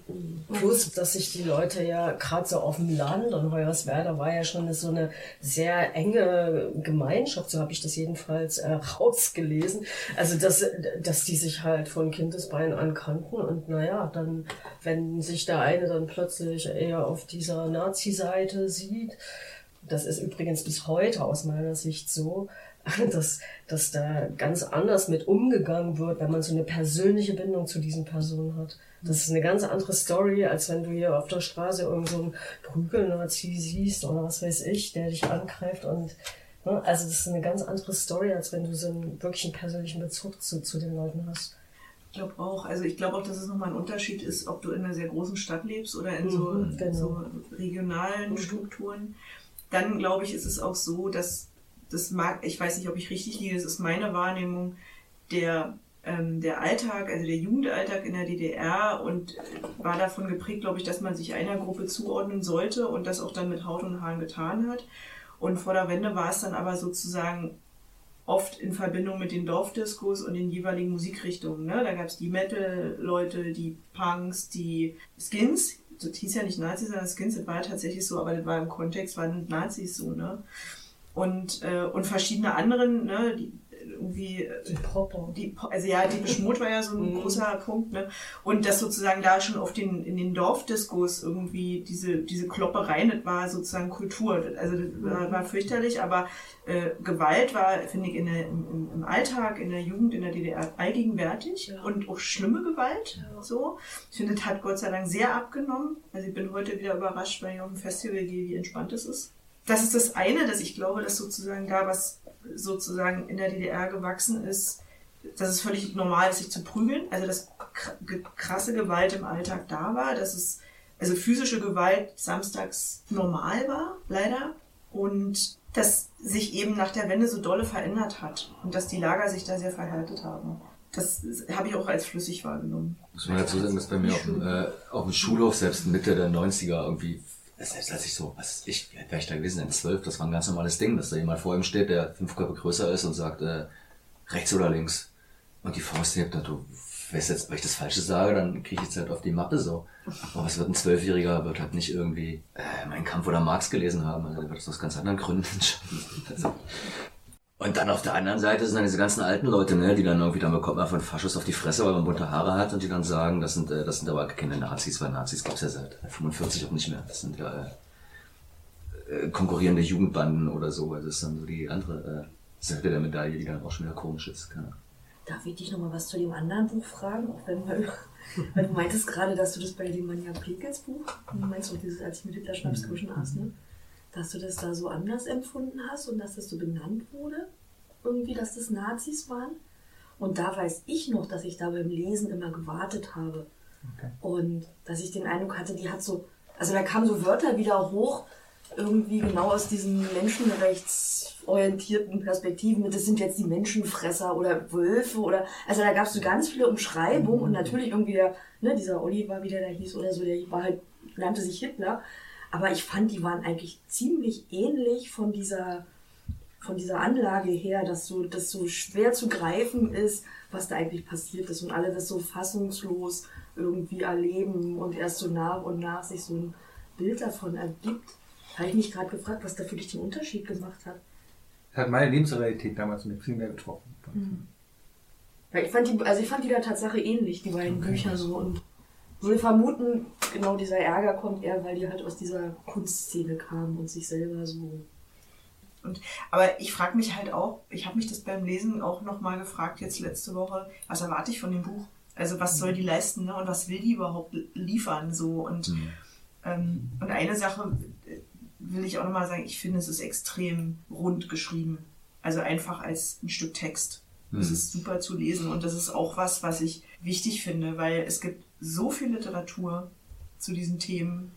Plus, dass sich die Leute ja gerade so auf dem Land und Hoyerswerda war ja schon so eine sehr enge Gemeinschaft, so habe ich das jedenfalls äh, rausgelesen. Also, dass, dass die sich halt von Kindesbeinen an kannten und naja, dann, wenn sich der eine dann plötzlich eher auf dieser Nazi-Seite sieht, das ist übrigens bis heute aus meiner Sicht so, dass, dass da ganz anders mit umgegangen wird, wenn man so eine persönliche Bindung zu diesen Personen hat. Das ist eine ganz andere Story, als wenn du hier auf der Straße irgend so einen Prügelnazi siehst oder was weiß ich, der dich angreift und ne, also das ist eine ganz andere Story, als wenn du so einen wirklichen persönlichen Bezug zu, zu den Leuten hast. Ich glaube auch. Also ich glaube auch, dass es nochmal ein Unterschied ist, ob du in einer sehr großen Stadt lebst oder in so, Mhm, genau. so regionalen Strukturen. Dann glaube ich, ist es auch so, dass das mag, ich weiß nicht, ob ich richtig liege, das ist meine Wahrnehmung, der, ähm, der Alltag, also der Jugendalltag in der DDR und äh, war davon geprägt, glaube ich, dass man sich einer Gruppe zuordnen sollte und das auch dann mit Haut und Haaren getan hat. Und vor der Wende war es dann aber sozusagen oft in Verbindung mit den Dorfdiskos und den jeweiligen Musikrichtungen. Ne? Da gab es die Metal-Leute, die Punks, die Skins. Das hieß ja nicht Nazis, sondern Skins, das war tatsächlich so, aber das war im Kontext, waren Nazis so, ne? Und, äh, und verschiedene anderen, ne, die irgendwie. Die Popper. Die, also ja, die Beschmut war ja so ein großer Punkt, ne? Und dass sozusagen da schon auf den, in den Dorfdiskos irgendwie diese, diese Klopperei, das war sozusagen Kultur. Also das war, war fürchterlich, aber äh, Gewalt war, finde ich, in der, im, im- Alltag, in der Jugend, in der DDR allgegenwärtig und auch schlimme Gewalt. So. Ich finde, das hat Gott sei Dank sehr abgenommen. Also ich bin heute wieder überrascht, weil ich auf dem Festival gehe, wie entspannt es ist. Das ist das eine, dass ich glaube, dass sozusagen da was sozusagen in der DDR gewachsen ist, dass es völlig normal ist, sich zu prügeln. Also dass krasse Gewalt im Alltag da war, dass es also physische Gewalt samstags normal war, leider. Und dass sich eben nach der Wende so dolle verändert hat und dass die Lager sich da sehr verhärtet haben. Das habe ich auch als flüssig wahrgenommen. Muss man dazu sagen, dass bei mir auf dem, äh, auf dem Schulhof selbst Mitte der 90er irgendwie, selbst als ich so, was ich, wäre ich da gewesen, in 12, das war ein ganz normales Ding, dass da jemand vor ihm steht, der fünf Köpfe größer ist und sagt, äh, rechts oder links. Und die Faust hebt, da du, weißt jetzt, wenn ich das Falsche sage, dann kriege ich jetzt halt auf die Mappe so. Aber was wird ein Zwölfjähriger, wird halt nicht irgendwie äh, Mein Kampf oder Marx gelesen haben, also der wird das aus ganz anderen Gründen entscheiden. Also, und dann auf der anderen Seite sind dann diese ganzen alten Leute, ne, die dann irgendwie, dann bekommt man von Faschos auf die Fresse, weil man bunte Haare hat und die dann sagen, das sind, äh, das sind aber keine Nazis, weil Nazis gab's ja seit 45 auch nicht mehr. Das sind ja äh, äh, konkurrierende Jugendbanden oder so. Also das ist dann so die andere äh, Seite der Medaille, die dann auch schon wieder komisch ist. Keine. Darf ich dich noch mal was zu dem anderen Buch fragen? Auch wenn wir, weil du meintest gerade, dass du das bei dem Manja Pekels Buch, du meinst du dieses, als ich mit Hitler Schnaps gewaschen hast, ne? Dass du das da so anders empfunden hast und dass das so benannt wurde, irgendwie, dass das Nazis waren. Und da weiß ich noch, dass ich da beim Lesen immer gewartet habe. Und dass ich den Eindruck hatte, die hat so, also da kamen so Wörter wieder hoch, irgendwie genau aus diesen menschenrechtsorientierten Perspektiven. Das sind jetzt die Menschenfresser oder Wölfe oder, also da gab es so ganz viele Umschreibungen und natürlich irgendwie der, ne, dieser Oliver, wie der da hieß oder so, der war halt, nannte sich Hitler. Aber ich fand, die waren eigentlich ziemlich ähnlich von dieser, von dieser Anlage her, dass so, das so schwer zu greifen ist, was da eigentlich passiert ist und alle das so fassungslos irgendwie erleben und erst so nach und nach sich so ein Bild davon ergibt. Habe ich mich gerade gefragt, was da für dich den Unterschied gemacht hat. Das hat meine Lebensrealität damals mit viel mehr getroffen. Weil ich fand die, also ich fand die da Tatsache ähnlich, die beiden Bücher so und würde vermuten, genau dieser Ärger kommt eher, weil die halt aus dieser Kunstszene kamen und sich selber so. Und, aber ich frage mich halt auch, ich habe mich das beim Lesen auch nochmal gefragt, jetzt letzte Woche, was erwarte ich von dem Buch? Also was soll die leisten ne? und was will die überhaupt liefern? So und, ähm, und eine Sache äh, will ich auch nochmal sagen, ich finde, es ist extrem rund geschrieben. Also einfach als ein Stück Text. Es Mhm. ist super zu lesen und das ist auch was, was ich wichtig finde, weil es gibt so viel Literatur zu diesen Themen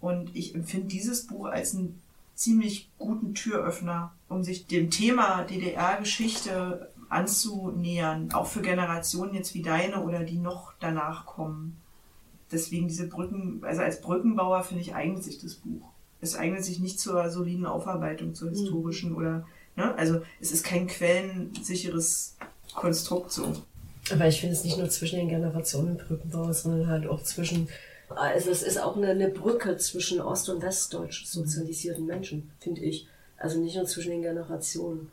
Und ich empfinde dieses Buch als einen ziemlich guten Türöffner, um sich dem Thema DDR-Geschichte anzunähern, auch für Generationen jetzt wie deine oder die noch danach kommen. Deswegen diese Brücken, also als Brückenbauer finde ich eignet sich das Buch. Es eignet sich nicht zur soliden Aufarbeitung, zur historischen oder, ne? Also es ist kein quellensicheres Konstrukt so. Aber ich finde es nicht nur zwischen den Generationen Brückenbauer, sondern halt auch zwischen also es ist auch eine, eine Brücke zwischen ost- und westdeutsch sozialisierten Menschen, finde ich. Also nicht nur zwischen den Generationen.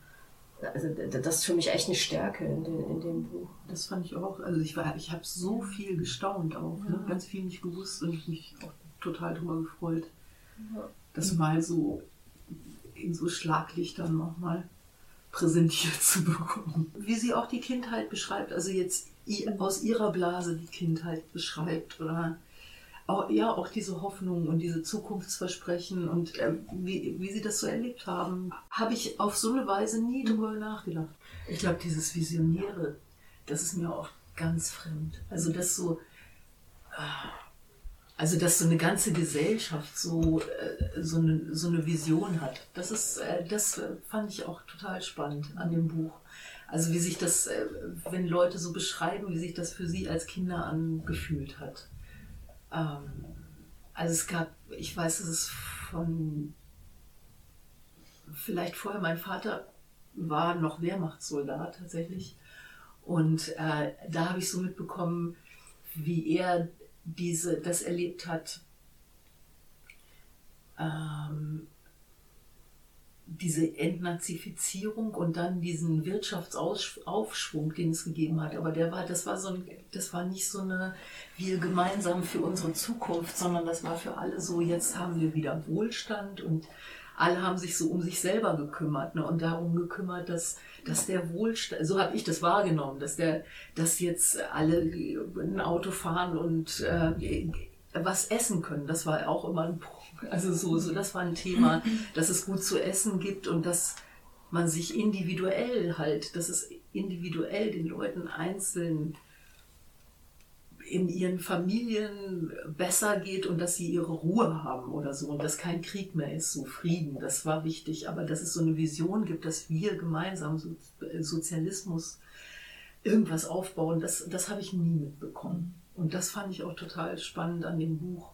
Also das ist für mich echt eine Stärke in, den, in dem Buch. Das fand ich auch. Also ich war, ich habe so viel gestaunt auch, ne? Ja. ganz viel nicht gewusst und ich mich auch total darüber gefreut, Ja. das mal so in so Schlaglichtern nochmal präsentiert zu bekommen. Wie sie auch die Kindheit beschreibt, also jetzt aus ihrer Blase die Kindheit beschreibt oder auch, ja, auch diese Hoffnung und diese Zukunftsversprechen und äh, wie, wie sie das so erlebt haben, habe ich auf so eine Weise nie drüber nachgedacht. Ich glaube, dieses Visionäre, das ist mir auch ganz fremd. Also das so, äh, also dass so eine ganze Gesellschaft so, äh, so, eine, so eine Vision hat. Das ist, äh, das äh, fand ich auch total spannend an dem Buch. Also wie sich das, wenn Leute so beschreiben, wie sich das für sie als Kinder angefühlt hat. Ähm, also es gab, ich weiß, dass es von, vielleicht vorher, mein Vater war noch Wehrmachtssoldat tatsächlich. Und äh, da habe ich so mitbekommen, wie er diese, das erlebt hat, ähm, diese Entnazifizierung und dann diesen Wirtschaftsaufschwung, den es gegeben hat. Aber der war, das war so ein, das war nicht so eine, wir gemeinsam für unsere Zukunft, sondern das war für alle so, jetzt haben wir wieder Wohlstand und alle haben sich so um sich selber gekümmert ne, und darum gekümmert, dass, dass der Wohlstand, so habe ich das wahrgenommen, dass der, dass jetzt alle ein Auto fahren und äh, was essen können. Das war auch immer ein Punkt. Also so, so, das war ein Thema, dass es gut zu essen gibt und dass man sich individuell halt, dass es individuell den Leuten einzeln in ihren Familien besser geht und dass sie ihre Ruhe haben oder so und dass kein Krieg mehr ist, so Frieden, das war wichtig, aber dass es so eine Vision gibt, dass wir gemeinsam so, Sozialismus irgendwas aufbauen, das, das habe ich nie mitbekommen. Und das fand ich auch total spannend an dem Buch.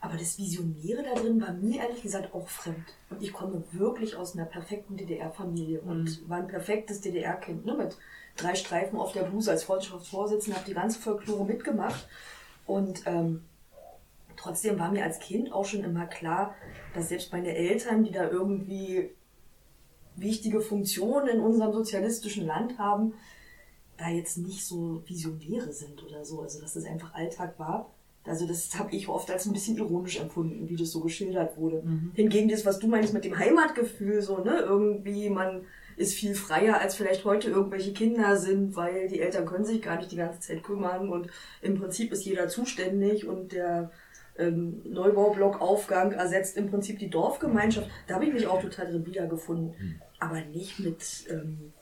Aber das Visionäre da drin war mir ehrlich gesagt auch fremd. Und ich komme wirklich aus einer perfekten DDR-Familie und war ein perfektes DDR-Kind, ne? mit drei Streifen auf der Bluse als Freundschaftsvorsitzender, habe die ganze Folklore mitgemacht. Und ähm, trotzdem war mir als Kind auch schon immer klar, dass selbst meine Eltern, die da irgendwie wichtige Funktionen in unserem sozialistischen Land haben, da jetzt nicht so Visionäre sind oder so. Also dass das einfach Alltag war. Also das habe ich oft als ein bisschen ironisch empfunden, wie das so geschildert wurde. Hingegen das, was du meinst mit dem Heimatgefühl, so, ne, irgendwie, man ist viel freier, als vielleicht heute irgendwelche Kinder sind, weil die Eltern können sich gar nicht die ganze Zeit kümmern und im Prinzip ist jeder zuständig und der ähm, Neubaublockaufgang ersetzt im Prinzip die Dorfgemeinschaft. Da habe ich mich auch total drin wiedergefunden. Aber nicht mit ähm,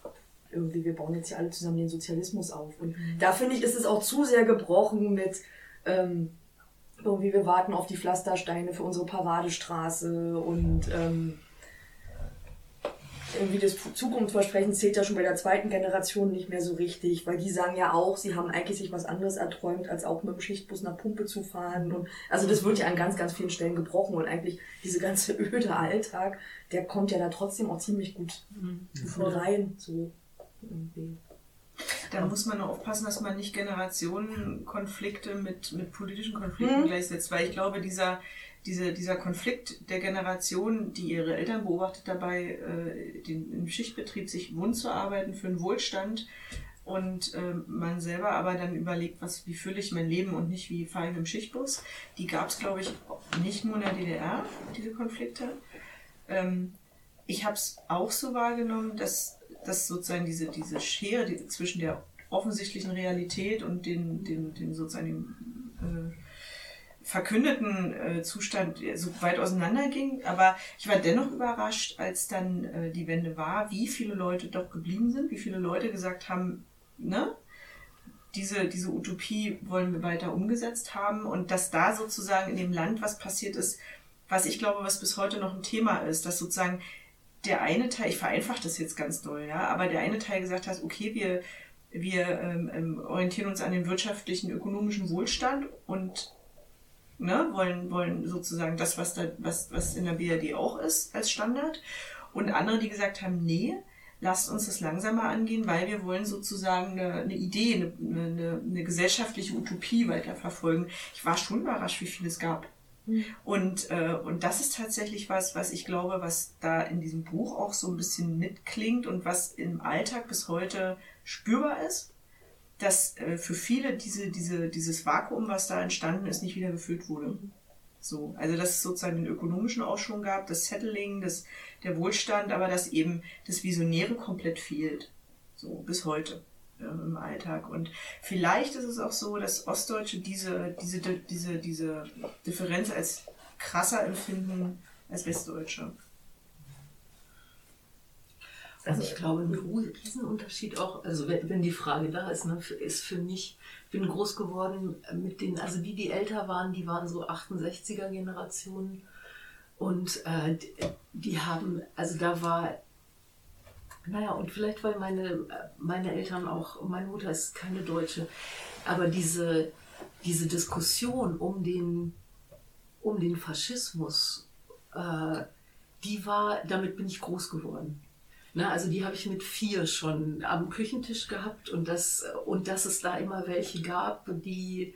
irgendwie, wir bauen jetzt hier alle zusammen den Sozialismus auf. Und da finde ich, ist es auch zu sehr gebrochen mit ähm, irgendwie, wir warten auf die Pflastersteine für unsere Paradestraße und ähm, irgendwie das Zukunftsversprechen zählt ja schon bei der zweiten Generation nicht mehr so richtig, weil die sagen ja auch, sie haben eigentlich sich was anderes erträumt, als auch mit dem Schichtbus nach Pumpe zu fahren. Und also das wird ja an ganz, ganz vielen Stellen gebrochen und eigentlich diese ganze öde Alltag, der kommt ja da trotzdem auch ziemlich gut gut rein. So irgendwie. Da muss man nur aufpassen, dass man nicht Generationenkonflikte mit, mit politischen Konflikten Mhm. gleichsetzt, weil ich glaube, dieser, diese, dieser Konflikt der Generation, die ihre Eltern beobachtet dabei, äh, den, im Schichtbetrieb sich wund zu arbeiten für einen Wohlstand und äh, man selber aber dann überlegt, was, wie fülle ich mein Leben und nicht wie fahre im Schichtbus, die gab es, glaube ich, nicht nur in der DDR, diese Konflikte. Ähm, ich habe es auch so wahrgenommen, dass, dass sozusagen diese, diese Schere die, zwischen der offensichtlichen Realität und den, den, den sozusagen dem, äh, verkündeten äh, Zustand äh, so weit auseinanderging. Aber ich war dennoch überrascht, als dann äh, die Wende war, wie viele Leute doch geblieben sind, wie viele Leute gesagt haben, ne? diese, diese Utopie wollen wir weiter umgesetzt haben und dass da sozusagen in dem Land was passiert ist, was ich glaube, was bis heute noch ein Thema ist, dass sozusagen der eine Teil, ich vereinfache das jetzt ganz doll, ja, aber der eine Teil gesagt hat, okay, wir, wir ähm, ähm, orientieren uns an den wirtschaftlichen, ökonomischen Wohlstand und ne, wollen, wollen sozusagen das, was, da, was, was in der BRD auch ist, als Standard. Und andere, die gesagt haben, nee, lasst uns das langsamer angehen, weil wir wollen sozusagen eine, eine Idee, eine, eine, eine gesellschaftliche Utopie weiterverfolgen. Ich war schon überrascht, wie viel es gab. Mhm. Und, äh, und das ist tatsächlich was, was ich glaube, was da in diesem Buch auch so ein bisschen mitklingt und was im Alltag bis heute spürbar ist, dass äh, für viele diese, diese, dieses Vakuum, was da entstanden ist, nicht wieder gefüllt wurde. So, also dass es sozusagen den ökonomischen Aufschwung gab, das Settling, das, der Wohlstand, aber dass eben das Visionäre komplett fehlt. So, bis heute ja, im Alltag. Und vielleicht ist es auch so, dass Ostdeutsche diese, diese, diese, diese Differenz als krasser empfinden als Westdeutsche. Also ich glaube, ein Riesenunterschied auch, also wenn, die Frage da ist, ne, ist für mich, ich bin groß geworden mit den, also die, die älter waren, die waren so 68er Generationen und äh, die, die haben, also da war naja, und vielleicht, weil meine, meine Eltern auch, meine Mutter ist keine Deutsche, aber diese, diese Diskussion um den, um den Faschismus, äh, die war, damit bin ich groß geworden. Na, also die habe ich mit vier schon am Küchentisch gehabt und, das, und dass es da immer welche gab, die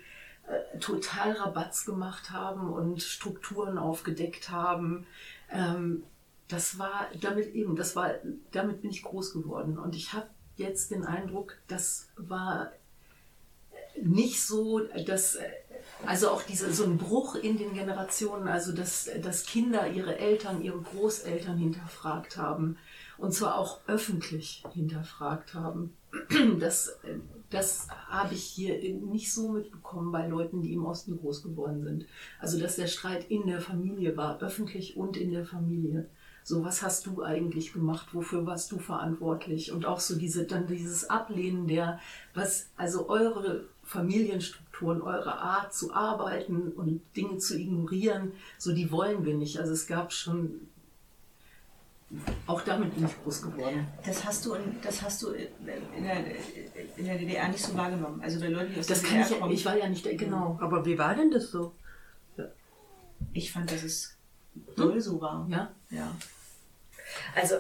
äh, total Rabatz gemacht haben und Strukturen aufgedeckt haben. Ähm, das war damit eben, das war, damit bin ich groß geworden. Und ich habe jetzt den Eindruck, das war nicht so, dass, also auch diese, so ein Bruch in den Generationen, also dass, dass Kinder ihre Eltern, ihre Großeltern hinterfragt haben und zwar auch öffentlich hinterfragt haben. Das, das habe ich hier nicht so mitbekommen bei Leuten, die im Osten groß geworden sind. Also dass der Streit in der Familie war, öffentlich und in der Familie so was hast du eigentlich gemacht, wofür warst du verantwortlich und auch so diese dann dieses Ablehnen der was also eure Familienstrukturen, eure Art zu arbeiten und Dinge zu ignorieren, so die wollen wir nicht. Also es gab schon auch damit bin ich groß geworden. Das hast du, in, das hast du in der, in der DDR nicht so wahrgenommen. Also bei Leuten, die aus das der kann DDR ich, kommen. ich war ja nicht, genau. Aber wie war denn das so? Ich fand, dass es doll so war. Ja? Ja. Also,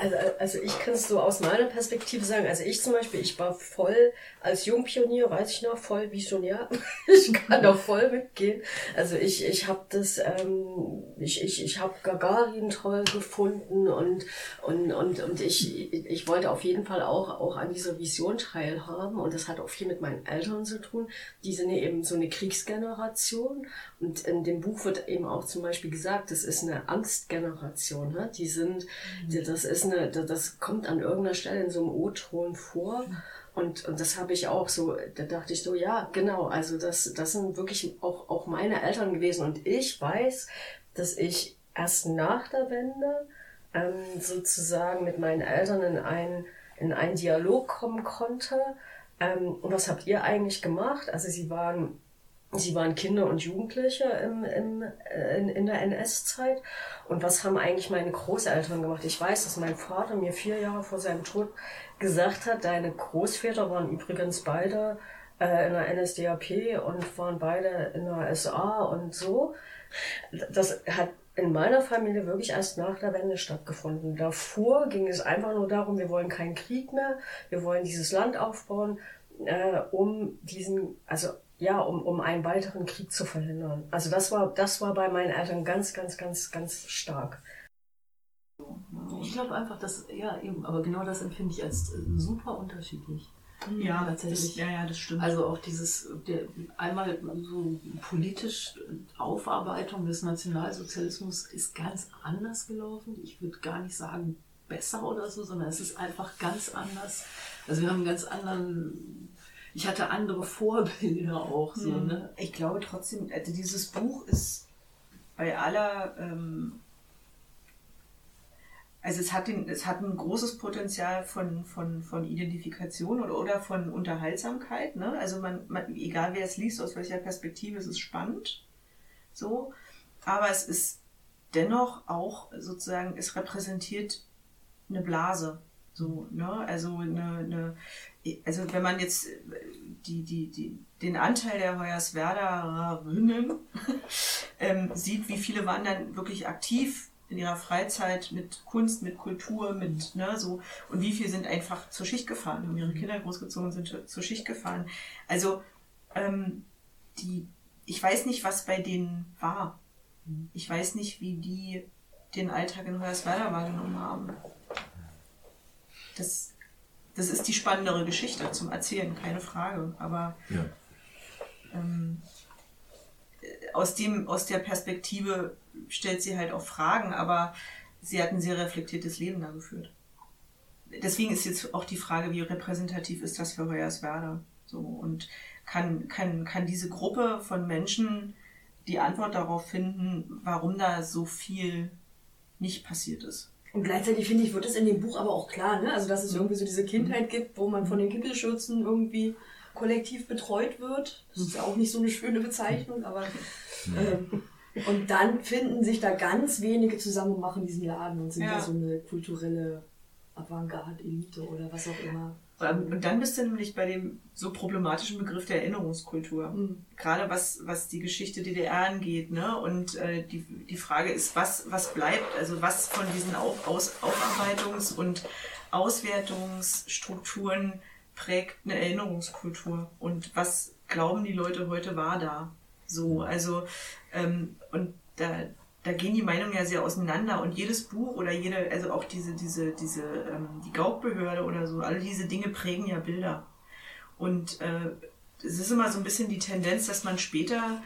also, also ich kann es so aus meiner Perspektive sagen. Also ich zum Beispiel, ich war voll als Jungpionier, weiß ich noch, voll visionär. ich kann da voll mitgehen. Also ich, ich habe das, ähm, ich, ich, ich habe Gagarin toll gefunden und, und, und, und ich, ich wollte auf jeden Fall auch, auch an dieser Vision teilhaben. Und das hat auch viel mit meinen Eltern zu tun. Die sind eben so eine Kriegsgeneration. Und in dem Buch wird eben auch zum Beispiel gesagt, das ist eine Angstgeneration. Ne? Die sind, das ist eine, das kommt an irgendeiner Stelle in so einem O-Ton vor. Und, und das habe ich auch so, da dachte ich so, ja, genau, also das, das sind wirklich auch, auch meine Eltern gewesen. Und ich weiß, dass ich erst nach der Wende ähm, sozusagen mit meinen Eltern in einen, in einen Dialog kommen konnte. Ähm, und was habt ihr eigentlich gemacht? Also sie waren Sie waren Kinder und Jugendliche im, im, äh, in, in der NS-Zeit. Und was haben eigentlich meine Großeltern gemacht? Ich weiß, dass mein Vater mir vier Jahre vor seinem Tod gesagt hat, deine Großväter waren übrigens beide äh, in der NSDAP und waren beide in der SA und so. Das hat in meiner Familie wirklich erst nach der Wende stattgefunden. Davor ging es einfach nur darum, wir wollen keinen Krieg mehr, wir wollen dieses Land aufbauen, äh, um diesen, also ja, um, um einen weiteren Krieg zu verhindern. Also das war, das war bei meinen Eltern ganz, ganz, ganz, ganz stark. Ich glaube einfach, dass, ja, eben, aber genau das empfinde ich als äh, super unterschiedlich. Ja, tatsächlich. das- ja, ja, das stimmt. Also auch dieses, der, einmal so politisch Aufarbeitung des Nationalsozialismus ist ganz anders gelaufen. Ich würde gar nicht sagen besser oder so, sondern es ist einfach ganz anders. Also wir haben einen ganz anderen, ich hatte andere Vorbilder auch so, Hm. ne? Ich glaube trotzdem, also dieses Buch ist bei aller, ähm, Also es hat, den, es hat ein großes Potenzial von, von, von Identifikation oder, oder von Unterhaltsamkeit. Ne? Also man, man, egal wer es liest, aus welcher Perspektive, es ist spannend. So. Aber es ist dennoch auch sozusagen, es repräsentiert eine Blase. So, ne? Also eine, eine, also wenn man jetzt die, die, die, den Anteil der Hoyerswerderinnen ähm, sieht, wie viele waren dann wirklich aktiv in ihrer Freizeit mit Kunst, mit Kultur, mit ne, so und wie viele sind einfach zur Schicht gefahren, haben ihre Kinder großgezogen und sind zur Schicht gefahren. Also ähm, die, ich weiß nicht, was bei denen war. Ich weiß nicht, wie die den Alltag in Hoyerswerda wahrgenommen haben. Das, das ist die spannendere Geschichte zum Erzählen, keine Frage. Aber Ja. ähm, aus, dem, aus der Perspektive stellt sie halt auch Fragen, aber sie hat ein sehr reflektiertes Leben da geführt. Deswegen ist jetzt auch die Frage, wie repräsentativ ist das für Hoyerswerda? So, und kann, kann, kann diese Gruppe von Menschen die Antwort darauf finden, warum da so viel nicht passiert ist? Und gleichzeitig finde ich, wird es in dem Buch aber auch klar, ne? Also, dass es irgendwie so diese Kindheit gibt, wo man von den Kippelschürzen irgendwie kollektiv betreut wird. Das ist ja auch nicht so eine schöne Bezeichnung, aber. Ähm, und dann finden sich da ganz wenige zusammen und machen diesen Laden und sind Ja. da so eine kulturelle Avantgarde-Elite oder was auch immer. Und dann bist du nämlich bei dem so problematischen Begriff der Erinnerungskultur. Mhm. Gerade was, was die Geschichte DDR angeht. Ne? Und äh, die, die Frage ist, was, was bleibt? Also was von diesen Auf, Aus, Aufarbeitungs- und Auswertungsstrukturen prägt eine Erinnerungskultur? Und was glauben die Leute heute war da? So, also, ähm, und da, da gehen die Meinungen ja sehr auseinander und jedes Buch oder jede, also auch diese, diese, diese, ähm, die Gaukbehörde oder so, alle diese Dinge prägen ja Bilder. Und äh, es ist immer so ein bisschen die Tendenz, dass man später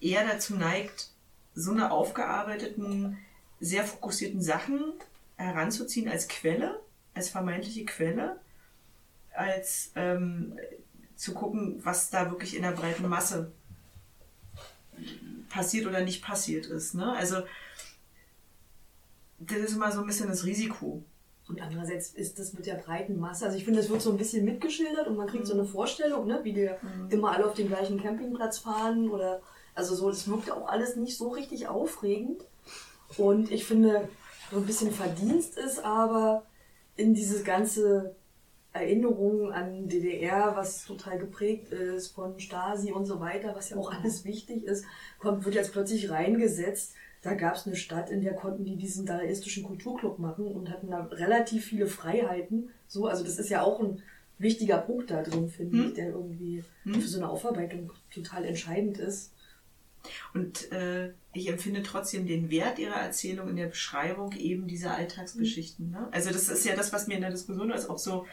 eher dazu neigt, so eine aufgearbeiteten, sehr fokussierten Sachen heranzuziehen als Quelle, als vermeintliche Quelle, als ähm, zu gucken, was da wirklich in der breiten Masse passiert oder nicht passiert ist. Ne? Also das ist immer so ein bisschen das Risiko. Und andererseits ist das mit der breiten Masse, also ich finde, das wird so ein bisschen mitgeschildert und man kriegt so eine Vorstellung, ne, wie die immer alle auf den gleichen Campingplatz fahren oder, also so, das wirkt auch alles nicht so richtig aufregend. Und ich finde, so ein bisschen Verdienst ist aber in diese ganze Erinnerung an DDR, was total geprägt ist von Stasi und so weiter, was ja auch alles wichtig ist, kommt, wird jetzt plötzlich reingesetzt. Da gab es eine Stadt, in der konnten die diesen dadaistischen Kulturclub machen und hatten da relativ viele Freiheiten. So, also das ist ja auch ein wichtiger Punkt da drin, finde Hm. ich, der irgendwie Hm. für so eine Aufarbeitung total entscheidend ist. Und äh, ich empfinde trotzdem den Wert ihrer Erzählung in der Beschreibung eben dieser Alltagsgeschichten. Ne? Also das ist ja das, was mir in der Diskussion als auch so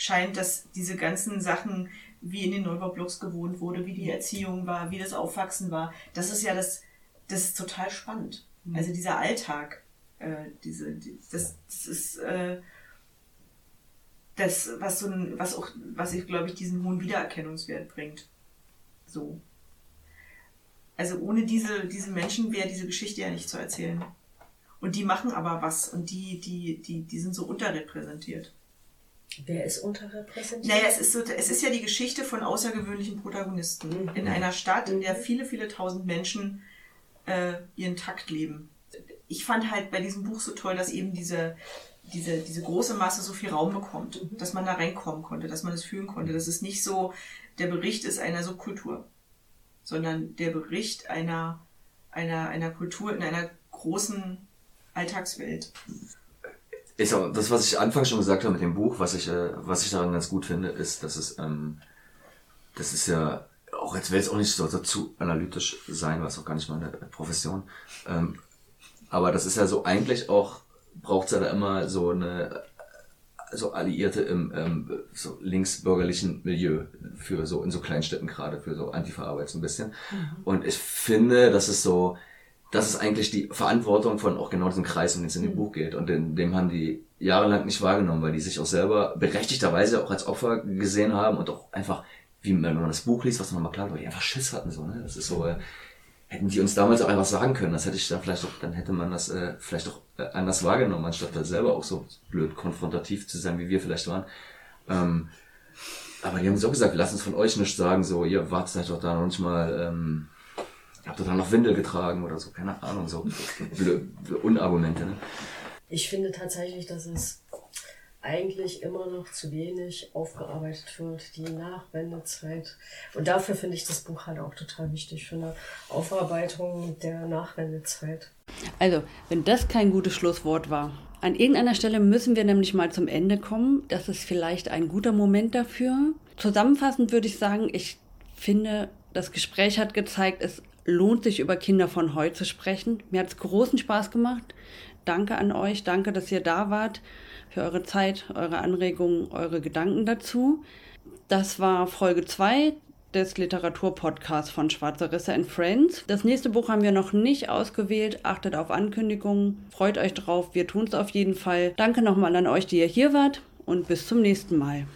scheint, dass diese ganzen Sachen, wie in den Neubaublocks gewohnt wurde, wie die Erziehung war, wie das Aufwachsen war, das ist ja das, das ist total spannend. Also dieser Alltag, äh, diese, die, das, das ist äh, das, was so ein, was auch, was ich glaube ich diesen hohen Wiedererkennungswert bringt. So. Also ohne diese, diese Menschen wäre diese Geschichte ja nicht zu erzählen. Und die machen aber was und die, die, die, die sind so unterrepräsentiert. Wer ist unterrepräsentiert? Naja, es ist, so, es ist ja die Geschichte von außergewöhnlichen Protagonisten in einer Stadt, in der viele, viele tausend Menschen äh, ihren Takt leben. Ich fand halt bei diesem Buch so toll, dass eben diese, diese, diese große Masse so viel Raum bekommt, dass man da reinkommen konnte, dass man es fühlen konnte. Dass es nicht so der Bericht ist einer Subkultur, sondern der Bericht einer, einer, einer Kultur in einer großen Alltagswelt. Ich das, was ich anfangs schon gesagt habe mit dem Buch, was ich, äh, was ich daran ganz gut finde, ist, dass es, ähm, das ist ja, auch jetzt will es auch nicht so, so zu analytisch sein, was auch gar nicht meine Profession. Ähm, aber das ist ja so eigentlich auch, braucht es ja da immer so eine, so Alliierte im ähm, so linksbürgerlichen Milieu für so in so Kleinstädten gerade für so Antifa-Arbeit so ein bisschen. Und ich finde, das ist so, das ist eigentlich die Verantwortung von auch genau diesem Kreis, um den es in dem Buch geht. Und den, dem haben die jahrelang nicht wahrgenommen, weil die sich auch selber berechtigterweise auch als Opfer gesehen haben und auch einfach, wie wenn man das Buch liest, was man mal klar war, die einfach Schiss hatten so. Ne? Das ist so, äh, hätten die uns damals auch einfach sagen können. Das hätte ich dann vielleicht auch, dann hätte man das äh, vielleicht auch äh, anders wahrgenommen, anstatt da selber auch so blöd konfrontativ zu sein, wie wir vielleicht waren. Ähm, aber die haben so gesagt, lasst uns von euch nichts sagen, so, ihr wart seid doch da noch nicht mal, ähm, habt ihr da noch Windel getragen oder so, keine Ahnung, so Unargumente. Ne? Ich finde tatsächlich, dass es eigentlich immer noch zu wenig aufgearbeitet wird, die Nachwendezeit. Und dafür finde ich das Buch halt auch total wichtig für eine Aufarbeitung der Nachwendezeit. Also, wenn das kein gutes Schlusswort war, an irgendeiner Stelle müssen wir nämlich mal zum Ende kommen. Das ist vielleicht ein guter Moment dafür. Zusammenfassend würde ich sagen, ich finde, das Gespräch hat gezeigt, es lohnt sich über Kinder von heute zu sprechen. Mir hat es großen Spaß gemacht. Danke an euch, danke, dass ihr da wart, für eure Zeit, eure Anregungen, eure Gedanken dazu. Das war Folge 2 des Literaturpodcasts von Schwarze Risse and Friends. Das nächste Buch haben wir noch nicht ausgewählt. Achtet auf Ankündigungen. Freut euch drauf. Wir tun es auf jeden Fall. Danke nochmal an euch, die ihr hier wart und bis zum nächsten Mal.